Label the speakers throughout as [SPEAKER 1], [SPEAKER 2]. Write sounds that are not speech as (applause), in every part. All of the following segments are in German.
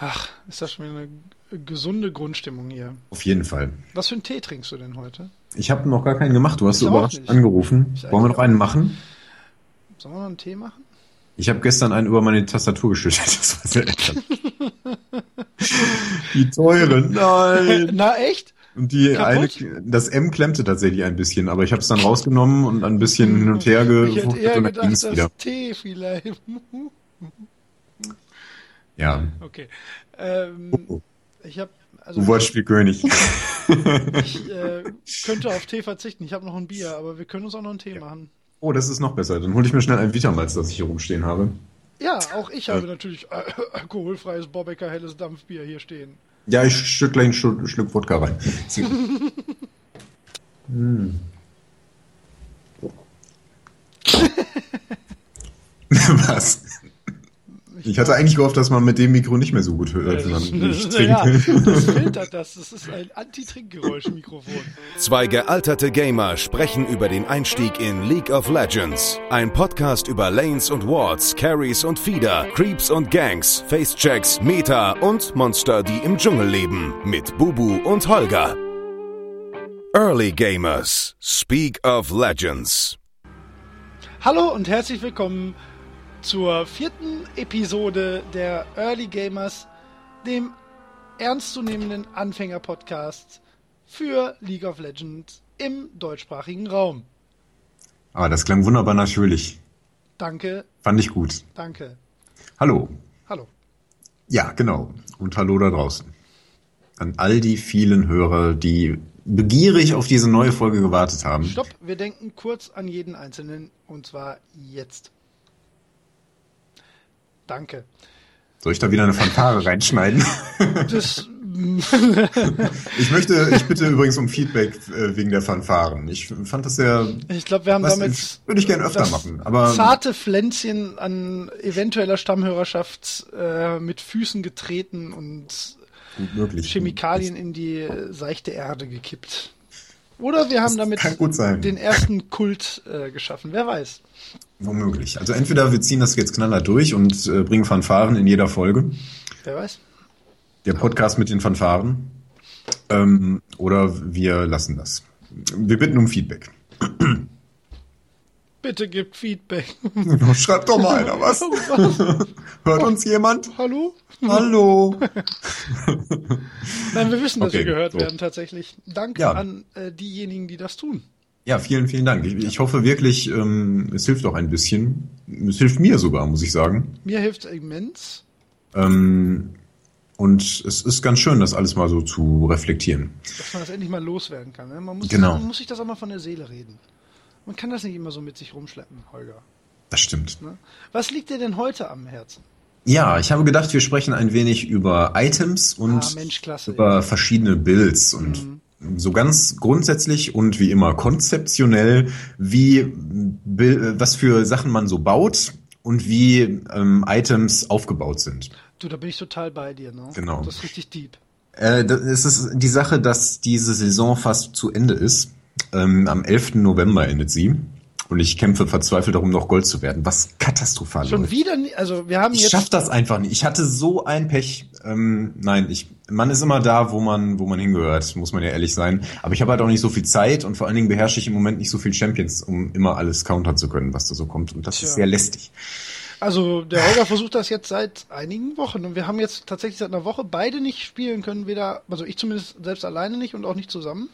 [SPEAKER 1] Ach, ist das schon wieder eine gesunde Grundstimmung hier.
[SPEAKER 2] Auf jeden Fall.
[SPEAKER 1] Was für einen Tee trinkst du denn heute?
[SPEAKER 2] Ich habe noch gar keinen gemacht. Du hast
[SPEAKER 1] Ich
[SPEAKER 2] so überrascht angerufen.
[SPEAKER 1] Ich
[SPEAKER 2] Wollen wir noch einen machen?
[SPEAKER 1] Sollen wir noch einen Tee machen?
[SPEAKER 2] Ich habe gestern einen über meine Tastatur geschüttet. (laughs) Das war sehr. Die teure, (laughs) nein.
[SPEAKER 1] Na echt?
[SPEAKER 2] Und die eine,
[SPEAKER 1] Kaputt?
[SPEAKER 2] das M klemmte tatsächlich ein bisschen, aber ich habe es dann rausgenommen und ein bisschen hin und her
[SPEAKER 1] eher
[SPEAKER 2] und dann ging's
[SPEAKER 1] das
[SPEAKER 2] wieder.
[SPEAKER 1] Tee vielleicht. (laughs)
[SPEAKER 2] Ja,
[SPEAKER 1] Okay. Ähm,
[SPEAKER 2] Oh.
[SPEAKER 1] ich habe also
[SPEAKER 2] du Wortspielkönig. (laughs)
[SPEAKER 1] ich äh, könnte auf Tee verzichten. Ich habe noch ein Bier, aber wir können uns auch noch einen Tee machen.
[SPEAKER 2] Oh, das ist noch besser. Dann hole ich mir schnell ein Vitamalz, das ich hier rumstehen habe.
[SPEAKER 1] Ja, auch ich habe natürlich äh, (coughs) alkoholfreies Bobbecker helles Dampfbier hier stehen.
[SPEAKER 2] Ja, ich stück gleich ein Schluck, Schluck Wodka rein. (laughs) Hm. (laughs) Was? Ich hatte eigentlich gehofft, dass man mit dem Mikro nicht mehr so gut hört, wenn man (laughs) nicht
[SPEAKER 1] ja,
[SPEAKER 2] trinkt.
[SPEAKER 1] das filtert das. (laughs) Das ist ein Anti-Trinkgeräusch-Mikrofon.
[SPEAKER 3] Zwei gealterte Gamer sprechen über den Einstieg in League of Legends. Ein Podcast über Lanes und Wards, Carries und Feeder, Creeps und Gangs, Facechecks, Meta und Monster, die im Dschungel leben. Mit Bubu und Holger. Early Gamers. Speak of Legends.
[SPEAKER 1] Hallo und herzlich willkommen zur vierten Episode der Early Gamers, dem ernstzunehmenden Anfänger-Podcast für League of Legends im deutschsprachigen Raum.
[SPEAKER 2] Ah, das klang wunderbar natürlich.
[SPEAKER 1] Danke,
[SPEAKER 2] Fand ich gut.
[SPEAKER 1] danke.
[SPEAKER 2] Hallo.
[SPEAKER 1] Hallo.
[SPEAKER 2] Ja, genau. Und hallo da draußen. An all die vielen Hörer, die begierig auf diese neue Folge gewartet haben.
[SPEAKER 1] Stopp, wir denken kurz an jeden Einzelnen und zwar jetzt. Danke.
[SPEAKER 2] Soll ich da wieder eine Fanfare (laughs) reinschneiden?
[SPEAKER 1] Das, (laughs)
[SPEAKER 2] Ich möchte, ich bitte übrigens um Feedback äh, wegen der Fanfaren. Ich fand das sehr,
[SPEAKER 1] ich glaube, wir haben
[SPEAKER 2] was,
[SPEAKER 1] damit
[SPEAKER 2] würde ich gerne öfter machen, aber
[SPEAKER 1] zarte Pflänzchen an eventueller Stammhörerschaft äh, mit Füßen getreten und. Chemikalien in die äh, seichte Erde gekippt. Oder wir haben damit den ersten Kult äh, geschaffen. Wer weiß.
[SPEAKER 2] Womöglich. Also entweder wir ziehen das jetzt knallhart durch und äh, bringen Fanfaren in jeder Folge.
[SPEAKER 1] Wer weiß.
[SPEAKER 2] Der Podcast mit den Fanfaren. Ähm, oder wir lassen das. Wir bitten um Feedback.
[SPEAKER 1] Bitte gibt Feedback. (laughs)
[SPEAKER 2] Schreibt doch mal einer was. (laughs)
[SPEAKER 1] Was?
[SPEAKER 2] Hört uns jemand?
[SPEAKER 1] Hallo?
[SPEAKER 2] Hallo. (laughs)
[SPEAKER 1] Nein, wir wissen, dass
[SPEAKER 2] Okay,
[SPEAKER 1] wir gehört
[SPEAKER 2] so.
[SPEAKER 1] werden tatsächlich. Danke
[SPEAKER 2] Ja.
[SPEAKER 1] an äh, diejenigen, die das tun.
[SPEAKER 2] Ja, vielen, vielen Dank. Ich, ich hoffe wirklich, ähm, es hilft auch ein bisschen. Es hilft mir sogar, muss ich sagen.
[SPEAKER 1] Mir hilft immens.
[SPEAKER 2] Ähm, und es ist ganz schön, das alles mal so zu reflektieren.
[SPEAKER 1] dass man das endlich mal loswerden kann. Ne? Man, muss
[SPEAKER 2] Genau.
[SPEAKER 1] man muss sich das auch mal von der Seele reden. Man kann das nicht immer so mit sich rumschleppen, Holger.
[SPEAKER 2] Das stimmt.
[SPEAKER 1] Ne? Was liegt dir denn heute am Herzen?
[SPEAKER 2] Ja, ich habe gedacht, wir sprechen ein wenig über Items und
[SPEAKER 1] ah, Mensch, klasse.
[SPEAKER 2] über verschiedene Builds und so ganz grundsätzlich und wie immer konzeptionell, wie was für Sachen man so baut und wie ähm, Items aufgebaut sind.
[SPEAKER 1] Du, da bin ich total bei dir, ne?
[SPEAKER 2] Genau.
[SPEAKER 1] Das ist richtig deep.
[SPEAKER 2] Äh, das es ist die Sache, dass diese Saison fast zu Ende ist. Ähm, am 11. November endet sie. Und ich kämpfe verzweifelt darum, noch Gold zu werden, was katastrophal
[SPEAKER 1] Schon
[SPEAKER 2] läuft.
[SPEAKER 1] wieder, also wir haben
[SPEAKER 2] Ich
[SPEAKER 1] jetzt,
[SPEAKER 2] schaff das einfach nicht. Ich hatte so ein Pech. Ähm, nein, ich, man ist immer da, wo man, wo man hingehört, muss man ja ehrlich sein. Aber ich habe halt auch nicht so viel Zeit und vor allen Dingen beherrsche ich im Moment nicht so viel Champions, um immer alles countern zu können, was da so kommt. Und das
[SPEAKER 1] Tja.
[SPEAKER 2] ist sehr lästig.
[SPEAKER 1] also der Holger versucht das jetzt seit einigen Wochen und wir haben jetzt tatsächlich seit einer Woche beide nicht spielen können, weder, also ich zumindest selbst alleine nicht und auch nicht zusammen.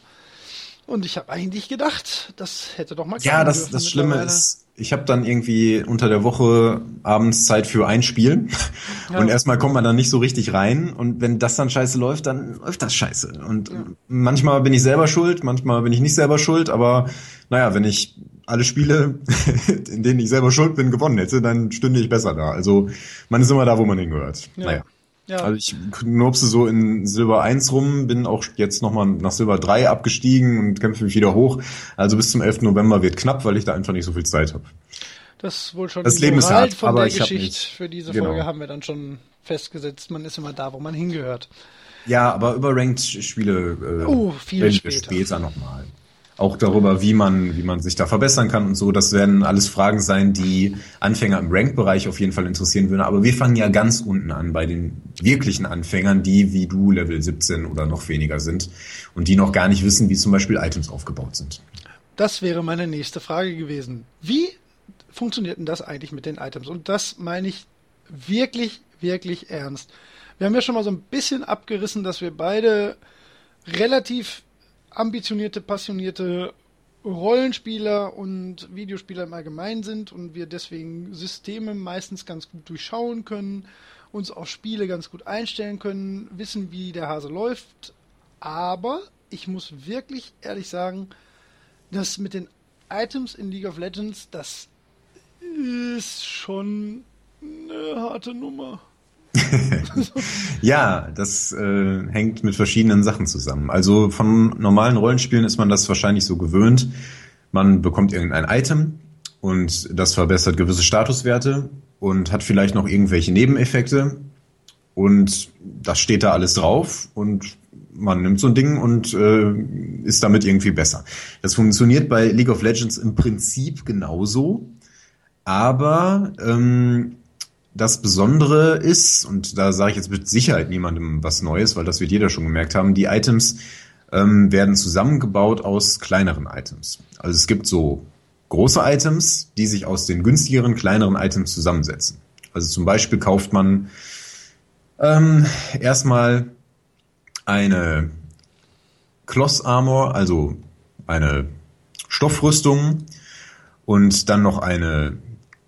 [SPEAKER 1] Und ich habe eigentlich gedacht, das hätte doch mal
[SPEAKER 2] Ja, das, das Schlimme ist, ich habe dann irgendwie unter der Woche abends Zeit für ein Spiel (laughs)
[SPEAKER 1] Ja.
[SPEAKER 2] und erstmal kommt man dann nicht so richtig rein und wenn das dann scheiße läuft, dann läuft das scheiße. Und manchmal bin ich selber schuld, manchmal bin ich nicht selber schuld, aber naja, wenn ich alle Spiele, (laughs) in denen ich selber schuld bin, gewonnen hätte, dann stünde ich besser da. Also man ist immer da, wo man hingehört.
[SPEAKER 1] Ja.
[SPEAKER 2] Naja.
[SPEAKER 1] Ja.
[SPEAKER 2] Also ich knurpse so in Silber 1 rum, bin auch jetzt nochmal nach Silber 3 abgestiegen und kämpfe mich wieder hoch. Also bis zum 11. November wird knapp, weil ich da einfach nicht so viel Zeit habe.
[SPEAKER 1] Das ist wohl schon
[SPEAKER 2] Das
[SPEAKER 1] die
[SPEAKER 2] Leben ist hart,
[SPEAKER 1] von
[SPEAKER 2] aber
[SPEAKER 1] der
[SPEAKER 2] ich
[SPEAKER 1] Geschichte.
[SPEAKER 2] nicht-
[SPEAKER 1] Für diese
[SPEAKER 2] Genau.
[SPEAKER 1] Folge haben wir dann schon festgesetzt, man ist immer da, wo man hingehört.
[SPEAKER 2] Ja, aber über Ranked-Spiele äh,
[SPEAKER 1] Oh, viel später.
[SPEAKER 2] später nochmal. Auch darüber, wie man, wie man sich da verbessern kann und so. Das werden alles Fragen sein, die Anfänger im Rank-Bereich auf jeden Fall interessieren würden. Aber wir fangen ja ganz unten an bei den wirklichen Anfängern, die wie du Level 17 oder noch weniger sind und die noch gar nicht wissen, wie zum Beispiel Items aufgebaut sind.
[SPEAKER 1] Das wäre meine nächste Frage gewesen. Wie funktioniert denn das eigentlich mit den Items? Und das meine ich wirklich, wirklich ernst. Wir haben ja schon mal so ein bisschen abgerissen, dass wir beide relativ ambitionierte, passionierte Rollenspieler und Videospieler im Allgemeinen sind und wir deswegen Systeme meistens ganz gut durchschauen können, uns auf Spiele ganz gut einstellen können, wissen, wie der Hase läuft. Aber ich muss wirklich ehrlich sagen, dass mit den Items in League of Legends, das ist schon eine harte Nummer. (laughs)
[SPEAKER 2] ja, das äh, hängt mit verschiedenen Sachen zusammen. Also von normalen Rollenspielen ist man das wahrscheinlich so gewöhnt. Man bekommt irgendein Item und das verbessert gewisse Statuswerte und hat vielleicht noch irgendwelche Nebeneffekte und das steht da alles drauf und man nimmt so ein Ding und äh, ist damit irgendwie besser. Das funktioniert bei League of Legends im Prinzip genauso, aber ähm, das Besondere ist, und da sage ich jetzt mit Sicherheit niemandem was Neues, weil das wird jeder schon gemerkt haben, die Items ähm, werden zusammengebaut aus kleineren Items. Also es gibt so große Items, die sich aus den günstigeren, kleineren Items zusammensetzen. Also zum Beispiel kauft man ähm, erstmal eine Cloth Armor, also eine Stoffrüstung und dann noch eine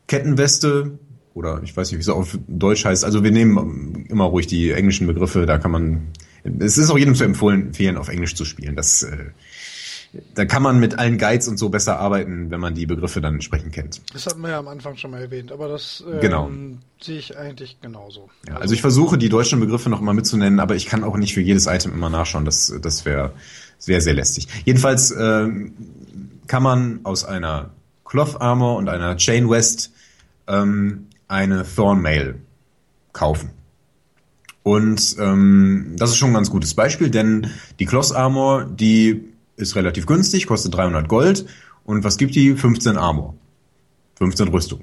[SPEAKER 2] Kettenweste oder ich weiß nicht, wie es auf Deutsch heißt. Also wir nehmen immer ruhig die englischen Begriffe, da kann man, es ist auch jedem zu empfehlen, auf Englisch zu spielen. Das, äh, da kann man mit allen Guides und so besser arbeiten, wenn man die Begriffe dann entsprechend kennt.
[SPEAKER 1] Das hatten wir ja am Anfang schon mal erwähnt, aber das ähm,
[SPEAKER 2] genau.
[SPEAKER 1] sehe ich eigentlich genauso.
[SPEAKER 2] Ja, also, also ich versuche die deutschen Begriffe noch mal mitzunennen, aber ich kann auch nicht für jedes Item immer nachschauen. Das, das wäre sehr, sehr lästig. Jedenfalls äh, kann man aus einer Cloth Armor und einer Chain West ähm, eine Thornmail kaufen. Und ähm, das ist schon ein ganz gutes Beispiel, denn die Cloth Armor, die ist relativ günstig, kostet 300 Gold. Und was gibt die? 15 Armor. 15 Rüstung.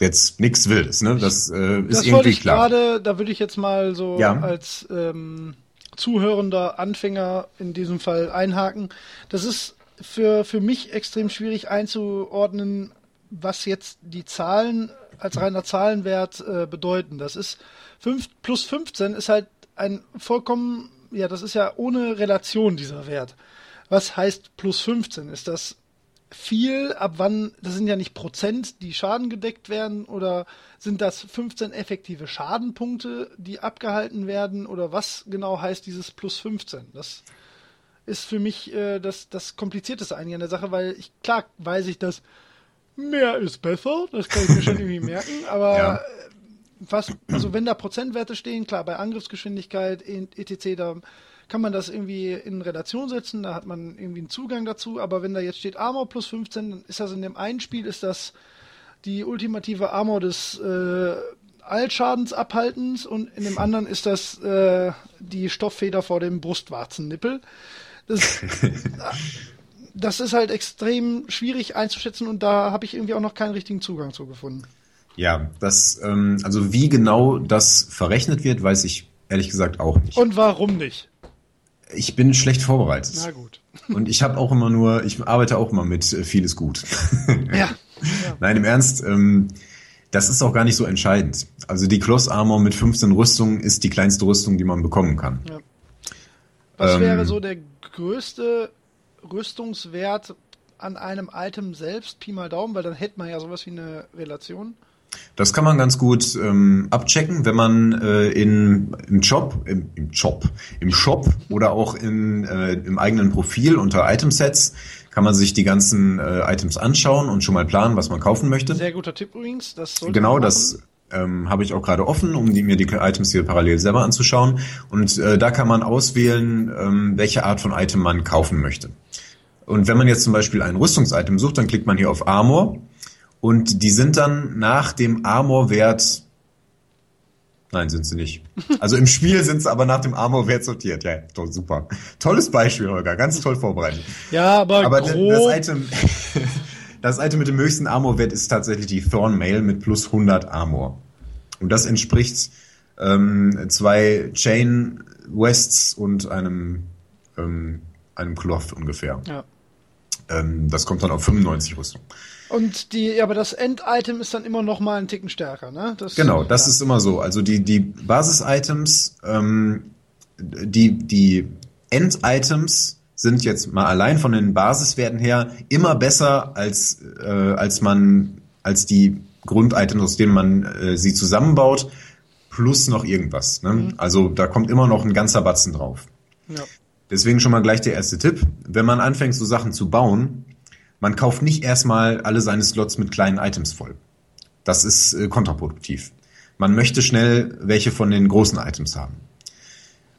[SPEAKER 2] Jetzt nichts Wildes, ne? Das äh, ist das irgendwie
[SPEAKER 1] ich
[SPEAKER 2] klar.
[SPEAKER 1] Gerade, da würde ich jetzt mal so ja. als ähm, zuhörender Anfänger in diesem Fall einhaken. Das ist für, für mich extrem schwierig einzuordnen, was jetzt die Zahlen als reiner Zahlenwert äh, bedeuten. Das ist 5 plus 15 ist halt ein vollkommen, ja, das ist ja ohne Relation dieser Wert. Was heißt plus 15? Ist das viel? Ab wann, das sind ja nicht Prozent, die Schaden gedeckt werden, oder sind das 15 effektive Schadenpunkte, die abgehalten werden, oder was genau heißt dieses plus 15? Das ist für mich äh, das, das Komplizierteste eigentlich an der Sache, weil ich, klar weiß ich, dass mehr ist besser, das kann ich mir schon irgendwie (laughs) merken, aber ja. was, also wenn da Prozentwerte stehen, klar, bei Angriffsgeschwindigkeit, etc., da kann man das irgendwie in Relation setzen, da hat man irgendwie einen Zugang dazu, aber wenn da jetzt steht Armor plus 15, dann ist das in dem einen Spiel, ist das die ultimative Armor des äh, Allschadensabhaltens und in dem anderen ist das äh, die Stofffeder vor dem Brustwarzennippel. Das, (laughs) das ist halt extrem schwierig einzuschätzen und da habe ich irgendwie auch noch keinen richtigen Zugang zu gefunden.
[SPEAKER 2] Ja, das, ähm, also wie genau das verrechnet wird, weiß ich ehrlich gesagt auch nicht.
[SPEAKER 1] Und warum nicht?
[SPEAKER 2] Ich bin schlecht vorbereitet.
[SPEAKER 1] Na gut. (laughs)
[SPEAKER 2] Und ich habe auch immer nur, ich arbeite auch immer mit äh, vieles gut. (laughs)
[SPEAKER 1] Ja. ja.
[SPEAKER 2] Nein, im Ernst, ähm, das ist auch gar nicht so entscheidend. Also die Cloth Armor mit 15 Rüstungen ist die kleinste Rüstung, die man bekommen kann. Ja.
[SPEAKER 1] Was ähm, wäre so der größte Rüstungswert an einem Item selbst, Pi mal Daumen, weil dann hätte man ja sowas wie eine Relation.
[SPEAKER 2] Das kann man ganz gut ähm, abchecken, wenn man äh, in, im Shop, im, im Shop, im Shop oder auch in, äh, im eigenen Profil unter Itemsets kann man sich die ganzen äh, Items anschauen und schon mal planen, was man kaufen möchte.
[SPEAKER 1] Sehr guter Tipp übrigens. Das
[SPEAKER 2] genau, das ähm, habe ich auch gerade offen, um die, mir die Items hier parallel selber anzuschauen. Und äh, da kann man auswählen, ähm, welche Art von Item man kaufen möchte. Und wenn man jetzt zum Beispiel ein Rüstungsitem sucht, dann klickt man hier auf Armor und die sind dann nach dem Armor-Wert Nein, sind sie nicht. (laughs) Also im Spiel sind sie aber nach dem Armor-Wert sortiert. Ja, doch, super. Tolles Beispiel, Holger. Ganz toll vorbereitet.
[SPEAKER 1] Ja, aber,
[SPEAKER 2] Aber
[SPEAKER 1] grob,
[SPEAKER 2] das Item, (laughs) das Item mit dem höchsten Armor-Wert ist tatsächlich die Thorn Mail mit plus 100 Armor. Und das entspricht ähm, zwei Chain Wests und einem, ähm, einem Cloth ungefähr.
[SPEAKER 1] ja.
[SPEAKER 2] Ähm, das kommt dann auf 95 Rüstung.
[SPEAKER 1] Und die, ja, aber das End-Item ist dann immer noch mal einen Ticken stärker, ne? Das,
[SPEAKER 2] Genau, das
[SPEAKER 1] ja.
[SPEAKER 2] ist immer so. Also die, die Basis-Items, ähm, die, die End-Items sind jetzt mal allein von den Basiswerten her immer besser als, äh, als man, als die Grunditems, aus denen man äh, sie zusammenbaut, plus noch irgendwas. Ne? Also da kommt immer noch ein ganzer Batzen drauf.
[SPEAKER 1] Ja.
[SPEAKER 2] Deswegen schon mal gleich der erste Tipp. Wenn man anfängt, so Sachen zu bauen, man kauft nicht erstmal alle seine Slots mit kleinen Items voll. Das ist äh, kontraproduktiv. Man möchte schnell welche von den großen Items haben.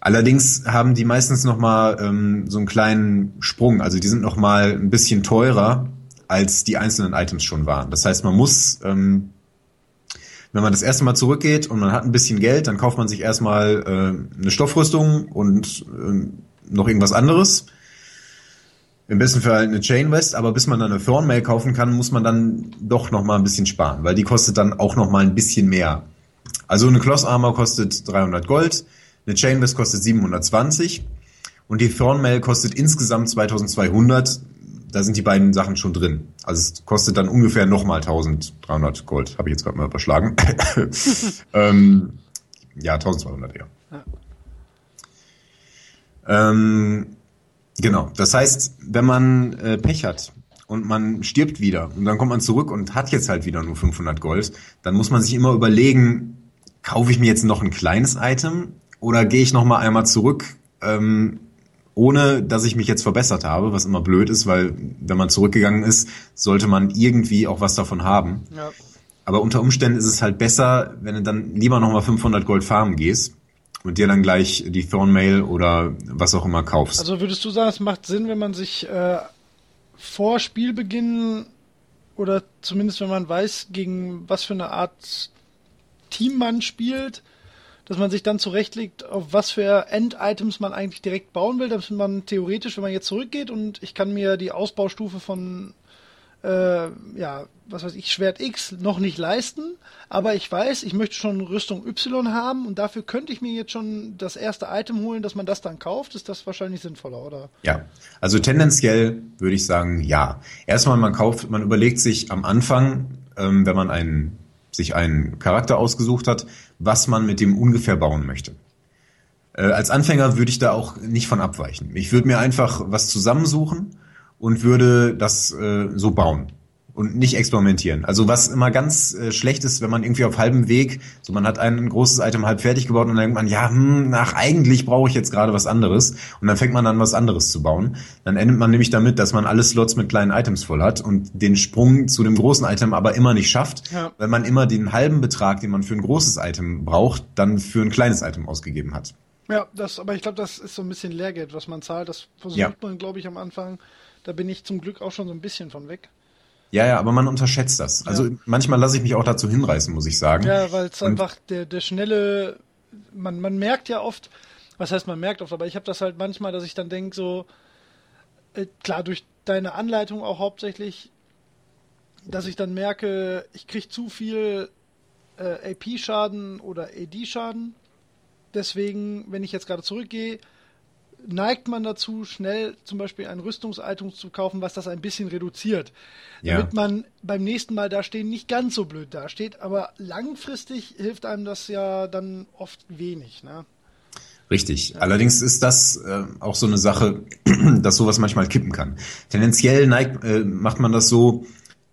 [SPEAKER 2] Allerdings haben die meistens noch mal ähm, so einen kleinen Sprung. Also die sind noch mal ein bisschen teurer, als die einzelnen Items schon waren. Das heißt, man muss, ähm, wenn man das erste Mal zurückgeht und man hat ein bisschen Geld, dann kauft man sich erstmal äh, eine Stoffrüstung und ähm, noch irgendwas anderes. Im besten Fall eine Chain West, aber bis man dann eine Thornmail kaufen kann, muss man dann doch noch mal ein bisschen sparen, weil die kostet dann auch noch mal ein bisschen mehr. Also eine Cloth Armor kostet 300 Gold, eine Chain West kostet 720 und die Thornmail kostet insgesamt 2200. Da sind die beiden Sachen schon drin. Also es kostet dann ungefähr nochmal 1300 Gold. Habe ich jetzt gerade mal überschlagen. (laughs) ähm, ja, 1200 eher.
[SPEAKER 1] Ja.
[SPEAKER 2] Ähm, genau. Das heißt, wenn man äh, Pech hat und man stirbt wieder und dann kommt man zurück und hat jetzt halt wieder nur 500 Gold, dann muss man sich immer überlegen, kaufe ich mir jetzt noch ein kleines Item oder gehe ich noch mal einmal zurück, ähm, ohne dass ich mich jetzt verbessert habe, was immer blöd ist, weil wenn man zurückgegangen ist, sollte man irgendwie auch was davon haben.
[SPEAKER 1] Ja.
[SPEAKER 2] Aber unter Umständen ist es halt besser, wenn du dann lieber nochmal 500 Gold farmen gehst und dir dann gleich die Thornmail oder was auch immer kaufst.
[SPEAKER 1] Also würdest du sagen, es macht Sinn, wenn man sich äh, vor Spielbeginn oder zumindest wenn man weiß, gegen was für eine Art Team man spielt, dass man sich dann zurechtlegt, auf was für End-Items man eigentlich direkt bauen will, dass man theoretisch, wenn man jetzt zurückgeht und ich kann mir die Ausbaustufe von äh, ja, was weiß ich, Schwert X noch nicht leisten, aber ich weiß, ich möchte schon Rüstung Y haben und dafür könnte ich mir jetzt schon das erste Item holen, dass man das dann kauft. Ist das wahrscheinlich sinnvoller, oder?
[SPEAKER 2] Ja, also tendenziell würde ich sagen, ja. Erstmal, man kauft, man überlegt sich am Anfang, ähm, wenn man einen, sich einen Charakter ausgesucht hat, was man mit dem ungefähr bauen möchte. Äh, als Anfänger würde ich da auch nicht von abweichen. Ich würde mir einfach was zusammensuchen und würde das äh, so bauen und nicht experimentieren. Also was immer ganz äh, schlecht ist, wenn man irgendwie auf halbem Weg, so man hat ein großes Item halb fertig gebaut und dann denkt man, ja, hm, nach eigentlich brauche ich jetzt gerade was anderes und dann fängt man an was anderes zu bauen. Dann endet man nämlich damit, dass man alle Slots mit kleinen Items voll hat und den Sprung zu dem großen Item aber immer nicht schafft,
[SPEAKER 1] Ja.
[SPEAKER 2] weil man immer den halben Betrag, den man für ein großes Item braucht, dann für ein kleines Item ausgegeben hat.
[SPEAKER 1] Ja, das, aber ich glaube, das ist so ein bisschen Lehrgeld, was man zahlt. Das versucht
[SPEAKER 2] Ja.
[SPEAKER 1] man, glaube ich, am Anfang. Da bin ich zum Glück auch schon so ein bisschen von weg.
[SPEAKER 2] Ja, ja, aber man unterschätzt das. Also
[SPEAKER 1] Ja.
[SPEAKER 2] manchmal lasse ich mich auch dazu hinreißen, muss ich sagen.
[SPEAKER 1] Ja, weil es einfach der, der schnelle, man, man merkt ja oft, was heißt man merkt oft, aber ich habe das halt manchmal, dass ich dann denke, so, äh, klar, durch deine Anleitung auch hauptsächlich, dass ich dann merke, ich kriege zu viel äh, AP-Schaden oder AD-Schaden. Deswegen, wenn ich jetzt gerade zurückgehe, neigt man dazu, schnell zum Beispiel ein Rüstungsitem zu kaufen, was das ein bisschen reduziert.
[SPEAKER 2] Ja.
[SPEAKER 1] Damit man beim nächsten Mal da stehen nicht ganz so blöd dasteht. Aber langfristig hilft einem das ja dann oft wenig. Ne?
[SPEAKER 2] Richtig. Allerdings ist das äh, auch so eine Sache, (clears throat) dass sowas manchmal kippen kann. Tendenziell neigt, äh, macht man das so,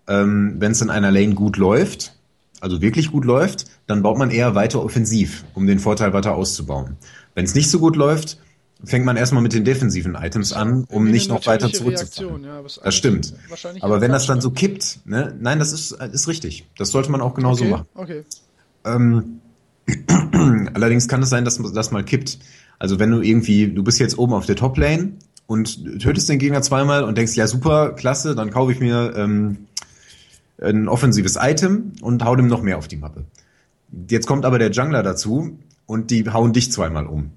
[SPEAKER 2] ähm, wenn es in einer Lane gut läuft, also wirklich gut läuft, dann baut man eher weiter offensiv, um den Vorteil weiter auszubauen. Wenn es nicht so gut läuft, fängt man erstmal mit den defensiven Items an, um nicht noch weiter zurückzufahren.
[SPEAKER 1] Ja,
[SPEAKER 2] das stimmt. Aber wenn das dann so kippt, ne, nein, das ist, ist richtig. Das sollte man auch genauso
[SPEAKER 1] okay,
[SPEAKER 2] machen.
[SPEAKER 1] Okay.
[SPEAKER 2] Ähm, (clears throat) allerdings kann es sein, dass das mal kippt. Also wenn du irgendwie, du bist jetzt oben auf der Top-Lane und tötest den Gegner zweimal und denkst, ja super, klasse, dann kaufe ich mir ähm, ein offensives Item und hau dem noch mehr auf die Mappe. Jetzt kommt aber der Jungler dazu und die hauen dich zweimal um.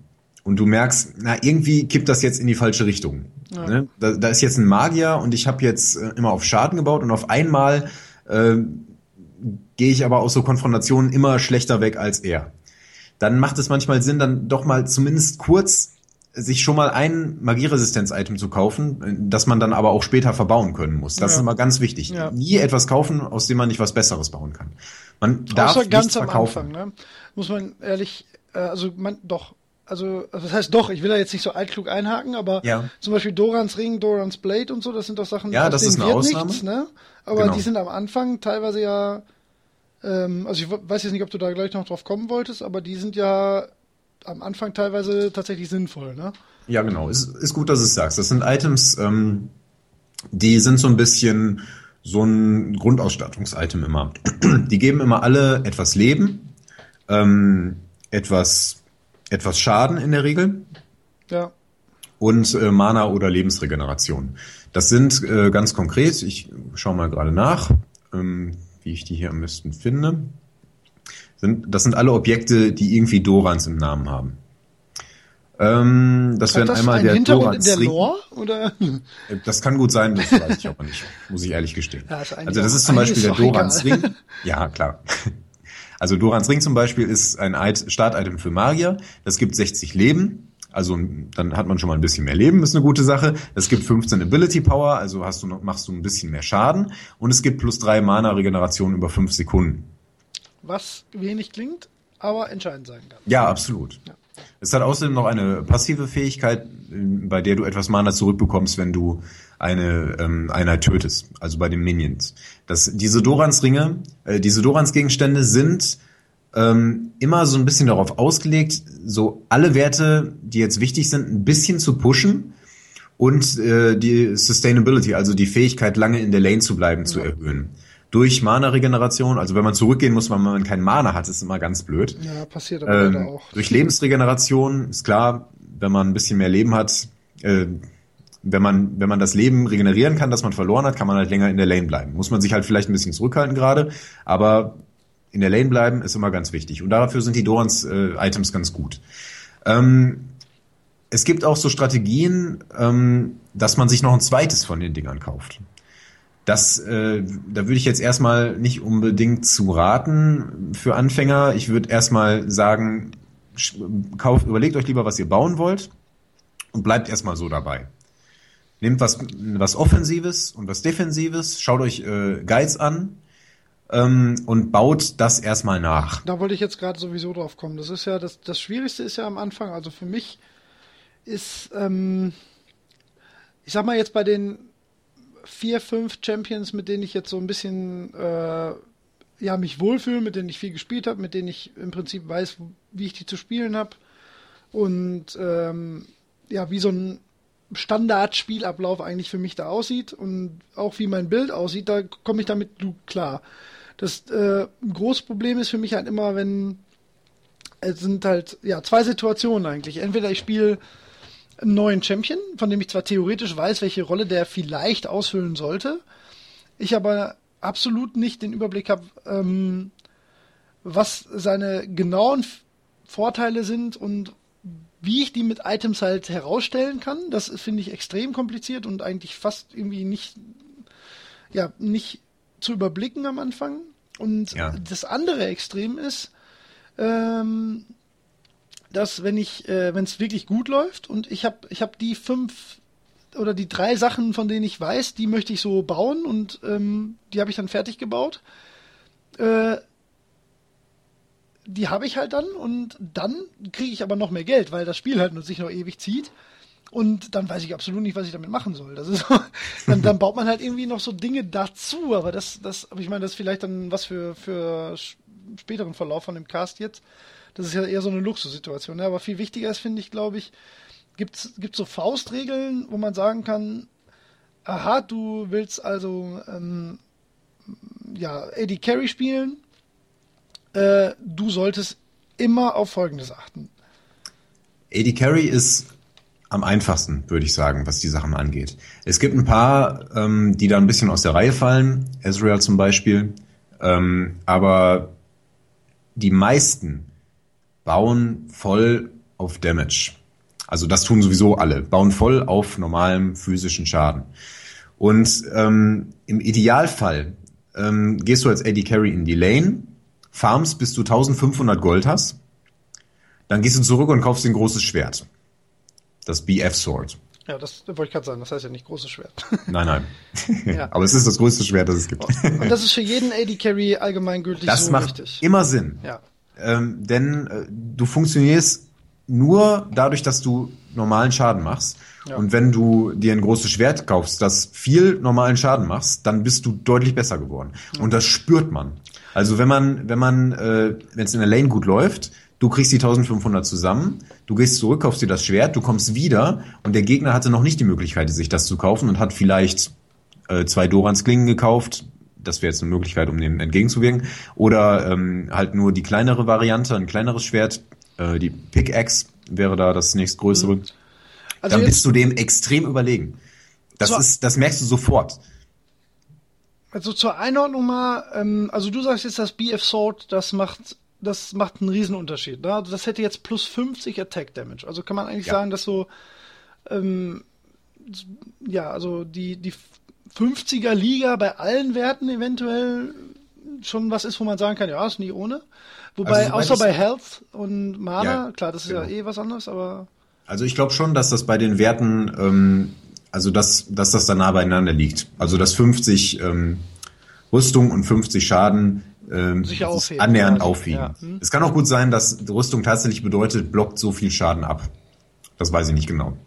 [SPEAKER 2] Und du merkst, na, irgendwie kippt das jetzt in die falsche Richtung. Ja. Ne? Da, da, ist jetzt ein Magier und ich habe jetzt äh, immer auf Schaden gebaut und auf einmal äh, gehe ich aber aus so Konfrontationen immer schlechter weg als er. Dann macht es manchmal Sinn, dann doch mal zumindest kurz sich schon mal ein Magieresistenz-Item zu kaufen, das man dann aber auch später verbauen können muss. Das ja. ist immer ganz wichtig. Ja. Nie etwas kaufen, aus dem man nicht was Besseres bauen kann. Man darf Außer ganz am verkaufen.
[SPEAKER 1] Anfang, ne? Muss man ehrlich, äh, also man doch, also das heißt doch, ich will da jetzt nicht so altklug einhaken, aber ja. zum Beispiel Dorans Ring, Dorans Blade und so, das sind doch Sachen,
[SPEAKER 2] ja, das ist eine Ausnahme. Nichts,
[SPEAKER 1] ne? Aber genau. die sind am Anfang teilweise ja, ähm, also ich weiß jetzt nicht, ob du da gleich noch drauf kommen wolltest, aber die sind ja am Anfang teilweise tatsächlich sinnvoll, ne?
[SPEAKER 2] Ja, genau. Ist, ist gut, dass du es sagst. Das sind Items, ähm, die sind so ein bisschen so ein Grundausstattungsitem immer. Die geben immer alle etwas Leben, ähm, etwas, etwas Schaden in der Regel.
[SPEAKER 1] Ja.
[SPEAKER 2] Und äh, Mana oder Lebensregeneration. Das sind äh, ganz konkret, ich schaue mal gerade nach, ähm, wie ich die hier am besten finde sind, das sind alle Objekte, die irgendwie Dorans im Namen haben. Ähm, das wären einmal der Dorans
[SPEAKER 1] in der Lore, oder?
[SPEAKER 2] Äh, das kann gut sein, das weiß ich aber nicht, muss ich ehrlich gestehen. Ja, also das ist zum Beispiel der Dorans. Ring. Ja, klar. Also Dorans Ring zum Beispiel ist ein Startitem für Magier. Das gibt 60 Leben. Also dann hat man schon mal ein bisschen mehr Leben, ist eine gute Sache. Es gibt 15 Ability Power, also hast du noch, machst du ein bisschen mehr Schaden. Und es gibt plus drei Mana Regeneration über fünf Sekunden
[SPEAKER 1] was wenig klingt, aber entscheidend sein kann.
[SPEAKER 2] Ja, absolut. Ja. Es hat außerdem noch eine passive Fähigkeit, bei der du etwas Mana zurückbekommst, wenn du eine ähm, Einheit tötest, also bei den Minions. Das, diese Dorans-Ringe, äh, diese Dorans-Gegenstände sind ähm, immer so ein bisschen darauf ausgelegt, so alle Werte, die jetzt wichtig sind, ein bisschen zu pushen und äh, die Sustainability, also die Fähigkeit, lange in der Lane zu bleiben, ja. zu erhöhen durch Mana-Regeneration. Also wenn man zurückgehen muss, wenn man keinen Mana hat, ist immer ganz blöd.
[SPEAKER 1] Ja, passiert aber ähm, auch.
[SPEAKER 2] Durch Lebensregeneration ist klar, wenn man ein bisschen mehr Leben hat, äh, wenn man, wenn man das Leben regenerieren kann, das man verloren hat, kann man halt länger in der Lane bleiben. Muss man sich halt vielleicht ein bisschen zurückhalten gerade, aber in der Lane bleiben ist immer ganz wichtig. Und dafür sind die Dorans-Items äh, ganz gut. Ähm, es gibt auch so Strategien, ähm, dass man sich noch ein zweites von den Dingern kauft. Das, äh, da würde ich jetzt erstmal nicht unbedingt zu raten für Anfänger. Ich würde erstmal sagen, kauft, überlegt euch lieber, was ihr bauen wollt und bleibt erstmal so dabei. Nehmt was, was Offensives und was Defensives, schaut euch äh, Guides an ähm, und baut das erstmal nach.
[SPEAKER 1] Da wollte ich jetzt gerade sowieso drauf kommen. Das ist ja, das, das Schwierigste ist ja am Anfang, also für mich ist, ähm, ich sag mal jetzt bei den vier, fünf Champions, mit denen ich jetzt so ein bisschen äh, ja, mich wohlfühle, mit denen ich viel gespielt habe, mit denen ich im Prinzip weiß, wie ich die zu spielen habe. Und ähm, ja, wie so ein Standardspielablauf eigentlich für mich da aussieht und auch wie mein Bild aussieht, da komme ich damit klar. Das äh, ein großes Problem ist für mich halt immer, wenn es sind halt ja zwei Situationen eigentlich. Entweder ich spiele einen neuen Champion, von dem ich zwar theoretisch weiß, welche Rolle der vielleicht ausfüllen sollte, ich aber absolut nicht den Überblick habe, ähm, was seine genauen Vorteile sind und wie ich die mit Items halt herausstellen kann. Das finde ich extrem kompliziert und eigentlich fast irgendwie nicht, ja, nicht zu überblicken am Anfang. Und ja. das andere Extrem ist, ähm, dass wenn ich, äh, wenn es wirklich gut läuft und ich habe, ich habe die fünf oder die drei Sachen, von denen ich weiß, die möchte ich so bauen und ähm, die habe ich dann fertig gebaut. Äh, die habe ich halt dann und dann kriege ich aber noch mehr Geld, weil das Spiel halt sich noch ewig zieht. Und dann weiß ich absolut nicht, was ich damit machen soll. Das ist so, (laughs) dann, dann baut man halt irgendwie noch so Dinge dazu, aber das, das, aber ich meine, das ist vielleicht dann was für, für späteren Verlauf von dem Cast jetzt. Das ist ja eher so eine Luxussituation. Ne? Aber viel wichtiger ist, finde ich, glaube ich, gibt es so Faustregeln, wo man sagen kann, aha, du willst also ähm, ja, Eddie Carey spielen, äh, du solltest immer auf Folgendes achten.
[SPEAKER 2] Eddie Carey ist am einfachsten, würde ich sagen, was die Sachen angeht. Es gibt ein paar, ähm, die da ein bisschen aus der Reihe fallen, Ezreal zum Beispiel, ähm, aber die meisten bauen voll auf Damage. Also das tun sowieso alle, bauen voll auf normalem physischen Schaden. Und ähm, im Idealfall ähm, gehst du als AD Carry in die Lane, farmst bis du 1500 Gold hast, dann gehst du zurück und kaufst ein großes Schwert. Das BF Sword.
[SPEAKER 1] Ja, das wollte ich gerade sagen. Das heißt ja nicht großes Schwert. (laughs)
[SPEAKER 2] Nein, nein. (laughs)
[SPEAKER 1] Ja.
[SPEAKER 2] Aber es ist das größte Schwert, das es gibt.
[SPEAKER 1] Und das ist für jeden AD Carry allgemeingültig
[SPEAKER 2] Das
[SPEAKER 1] so
[SPEAKER 2] macht
[SPEAKER 1] richtig.
[SPEAKER 2] immer Sinn.
[SPEAKER 1] Ja.
[SPEAKER 2] Ähm, denn äh, du funktionierst nur dadurch, dass du normalen Schaden machst.
[SPEAKER 1] Ja.
[SPEAKER 2] Und wenn du dir ein großes Schwert kaufst, das viel normalen Schaden machst, dann bist du deutlich besser geworden. Und das spürt man. Also wenn man, wenn man, äh, wenn es in der Lane gut läuft, du kriegst die 1500 zusammen, du gehst zurück, kaufst dir das Schwert, du kommst wieder und der Gegner hatte noch nicht die Möglichkeit, sich das zu kaufen und hat vielleicht äh, zwei Dorans Klingen gekauft. Das wäre jetzt eine Möglichkeit, um dem entgegenzuwirken. Oder ähm, halt nur die kleinere Variante, ein kleineres Schwert. Äh, die Pickaxe wäre da das nächstgrößere.
[SPEAKER 1] Also
[SPEAKER 2] Dann bist du dem extrem überlegen. Das
[SPEAKER 1] So-
[SPEAKER 2] ist, das merkst du sofort.
[SPEAKER 1] also zur Einordnung mal, ähm, also du sagst jetzt, das BF Sword, das macht, das macht einen Riesenunterschied. Ne? Also das hätte jetzt plus 50 Attack Damage. Also kann man eigentlich
[SPEAKER 2] Ja.
[SPEAKER 1] sagen, dass so, ähm, ja, also die, die 50er Liga bei allen Werten eventuell schon was ist, wo man sagen kann, ja, ist nie ohne. Wobei,
[SPEAKER 2] Also,
[SPEAKER 1] außer bei Health und Mana,
[SPEAKER 2] Ja,
[SPEAKER 1] klar, das ist ja
[SPEAKER 2] genau.
[SPEAKER 1] eh was anderes, aber
[SPEAKER 2] Also ich glaube schon, dass das bei den Werten, ähm, also dass, dass das da nah beieinander liegt. Also dass 50 ähm, Rüstung und 50 Schaden ähm,
[SPEAKER 1] aufheben.
[SPEAKER 2] annähernd
[SPEAKER 1] Ja,
[SPEAKER 2] aufwiegen.
[SPEAKER 1] ja. Hm.
[SPEAKER 2] Es kann auch gut sein, dass Rüstung tatsächlich bedeutet, blockt so viel Schaden ab. Das weiß ich nicht genau.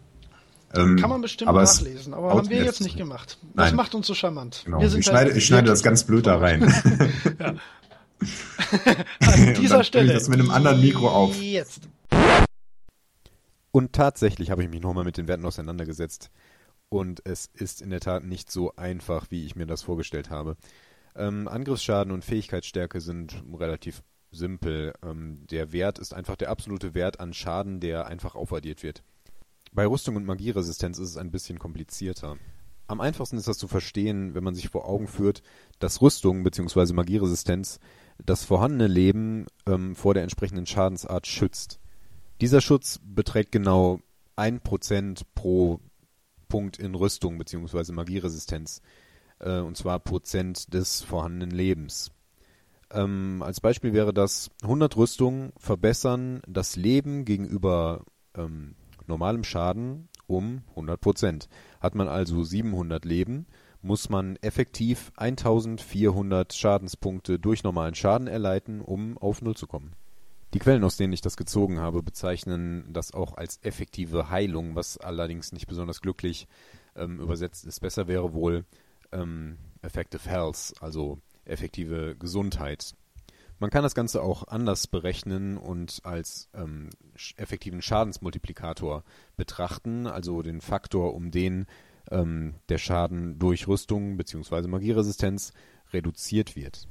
[SPEAKER 2] Ähm,
[SPEAKER 1] kann man bestimmt
[SPEAKER 2] aber es
[SPEAKER 1] nachlesen. Aber haben wir jetzt nicht gemacht. Das
[SPEAKER 2] Nein.
[SPEAKER 1] macht uns so charmant.
[SPEAKER 2] Genau. Ich schneide, ich schneide das ganz blöd da rein. (laughs) (laughs)
[SPEAKER 1] An dieser Stelle.
[SPEAKER 2] ich das mit einem anderen Mikro auf.
[SPEAKER 1] Jetzt.
[SPEAKER 4] Und tatsächlich habe ich mich nochmal mit den Werten auseinandergesetzt. Und es ist in der Tat nicht so einfach, wie ich mir das vorgestellt habe. Ähm, Angriffsschaden und Fähigkeitsstärke sind relativ simpel. Ähm, der Wert ist einfach der absolute Wert an Schaden, der einfach aufaddiert wird. Bei Rüstung und Magieresistenz ist es ein bisschen komplizierter. Am einfachsten ist das zu verstehen, wenn man sich vor Augen führt, dass Rüstung bzw. Magieresistenz das vorhandene Leben ähm, vor der entsprechenden Schadensart schützt. Dieser Schutz beträgt genau 1% pro Punkt in Rüstung bzw. Magieresistenz. Äh, und zwar Prozent des vorhandenen Lebens. Ähm, als Beispiel wäre das 100 Rüstung verbessern das Leben gegenüber ähm, normalem Schaden um 100%. Hat man also 700 Leben, muss man effektiv 1400 Schadenspunkte durch normalen Schaden erleiten, um auf Null zu kommen. Die Quellen, aus denen ich das gezogen habe, bezeichnen das auch als effektive Heilung, was allerdings nicht besonders glücklich ähm, übersetzt ist. Besser wäre wohl ähm, Effective Health, also effektive Gesundheit. Man kann das Ganze auch anders berechnen und als ähm, effektiven Schadensmultiplikator betrachten, also den Faktor, um den ähm, der Schaden durch Rüstung bzw. Magieresistenz reduziert wird.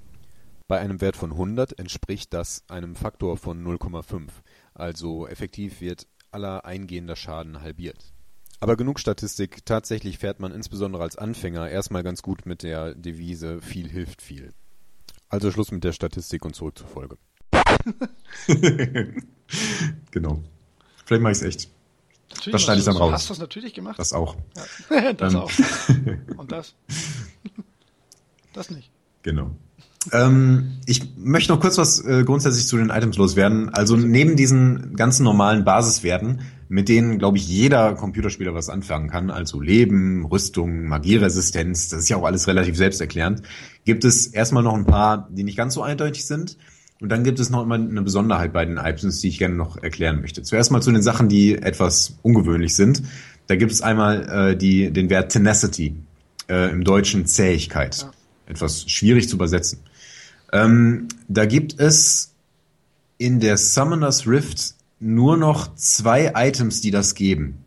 [SPEAKER 4] Bei einem Wert von 100 entspricht das einem Faktor von 0,5. Also effektiv wird aller eingehender Schaden halbiert. Aber genug Statistik. Tatsächlich fährt man insbesondere als Anfänger erstmal ganz gut mit der Devise viel hilft viel. Also Schluss mit der Statistik und zurück zur Folge. (laughs)
[SPEAKER 2] genau. Vielleicht mache ich es echt.
[SPEAKER 1] Natürlich
[SPEAKER 2] Das schneide ich
[SPEAKER 1] du
[SPEAKER 2] dann raus.
[SPEAKER 1] Du hast das natürlich gemacht.
[SPEAKER 2] Das auch.
[SPEAKER 1] Ja. (laughs) das
[SPEAKER 2] Ähm.
[SPEAKER 1] auch. (laughs) Und das. Das nicht.
[SPEAKER 2] Genau. Ähm, ich möchte noch kurz was äh, grundsätzlich zu den Items loswerden. Also neben diesen ganzen normalen Basiswerten, mit denen, glaube ich, jeder Computerspieler was anfangen kann, also Leben, Rüstung, Magieresistenz, das ist ja auch alles relativ selbsterklärend, gibt es erstmal noch ein paar, die nicht ganz so eindeutig sind. Und dann gibt es noch immer eine Besonderheit bei den Items, die ich gerne noch erklären möchte. Zuerst mal zu den Sachen, die etwas ungewöhnlich sind. Da gibt es einmal äh, die, den Wert Tenacity, äh, im Deutschen Zähigkeit.
[SPEAKER 1] Ja.
[SPEAKER 2] Etwas schwierig zu übersetzen. Ähm, da gibt es in der Summoner's Rift nur noch zwei Items, die das geben.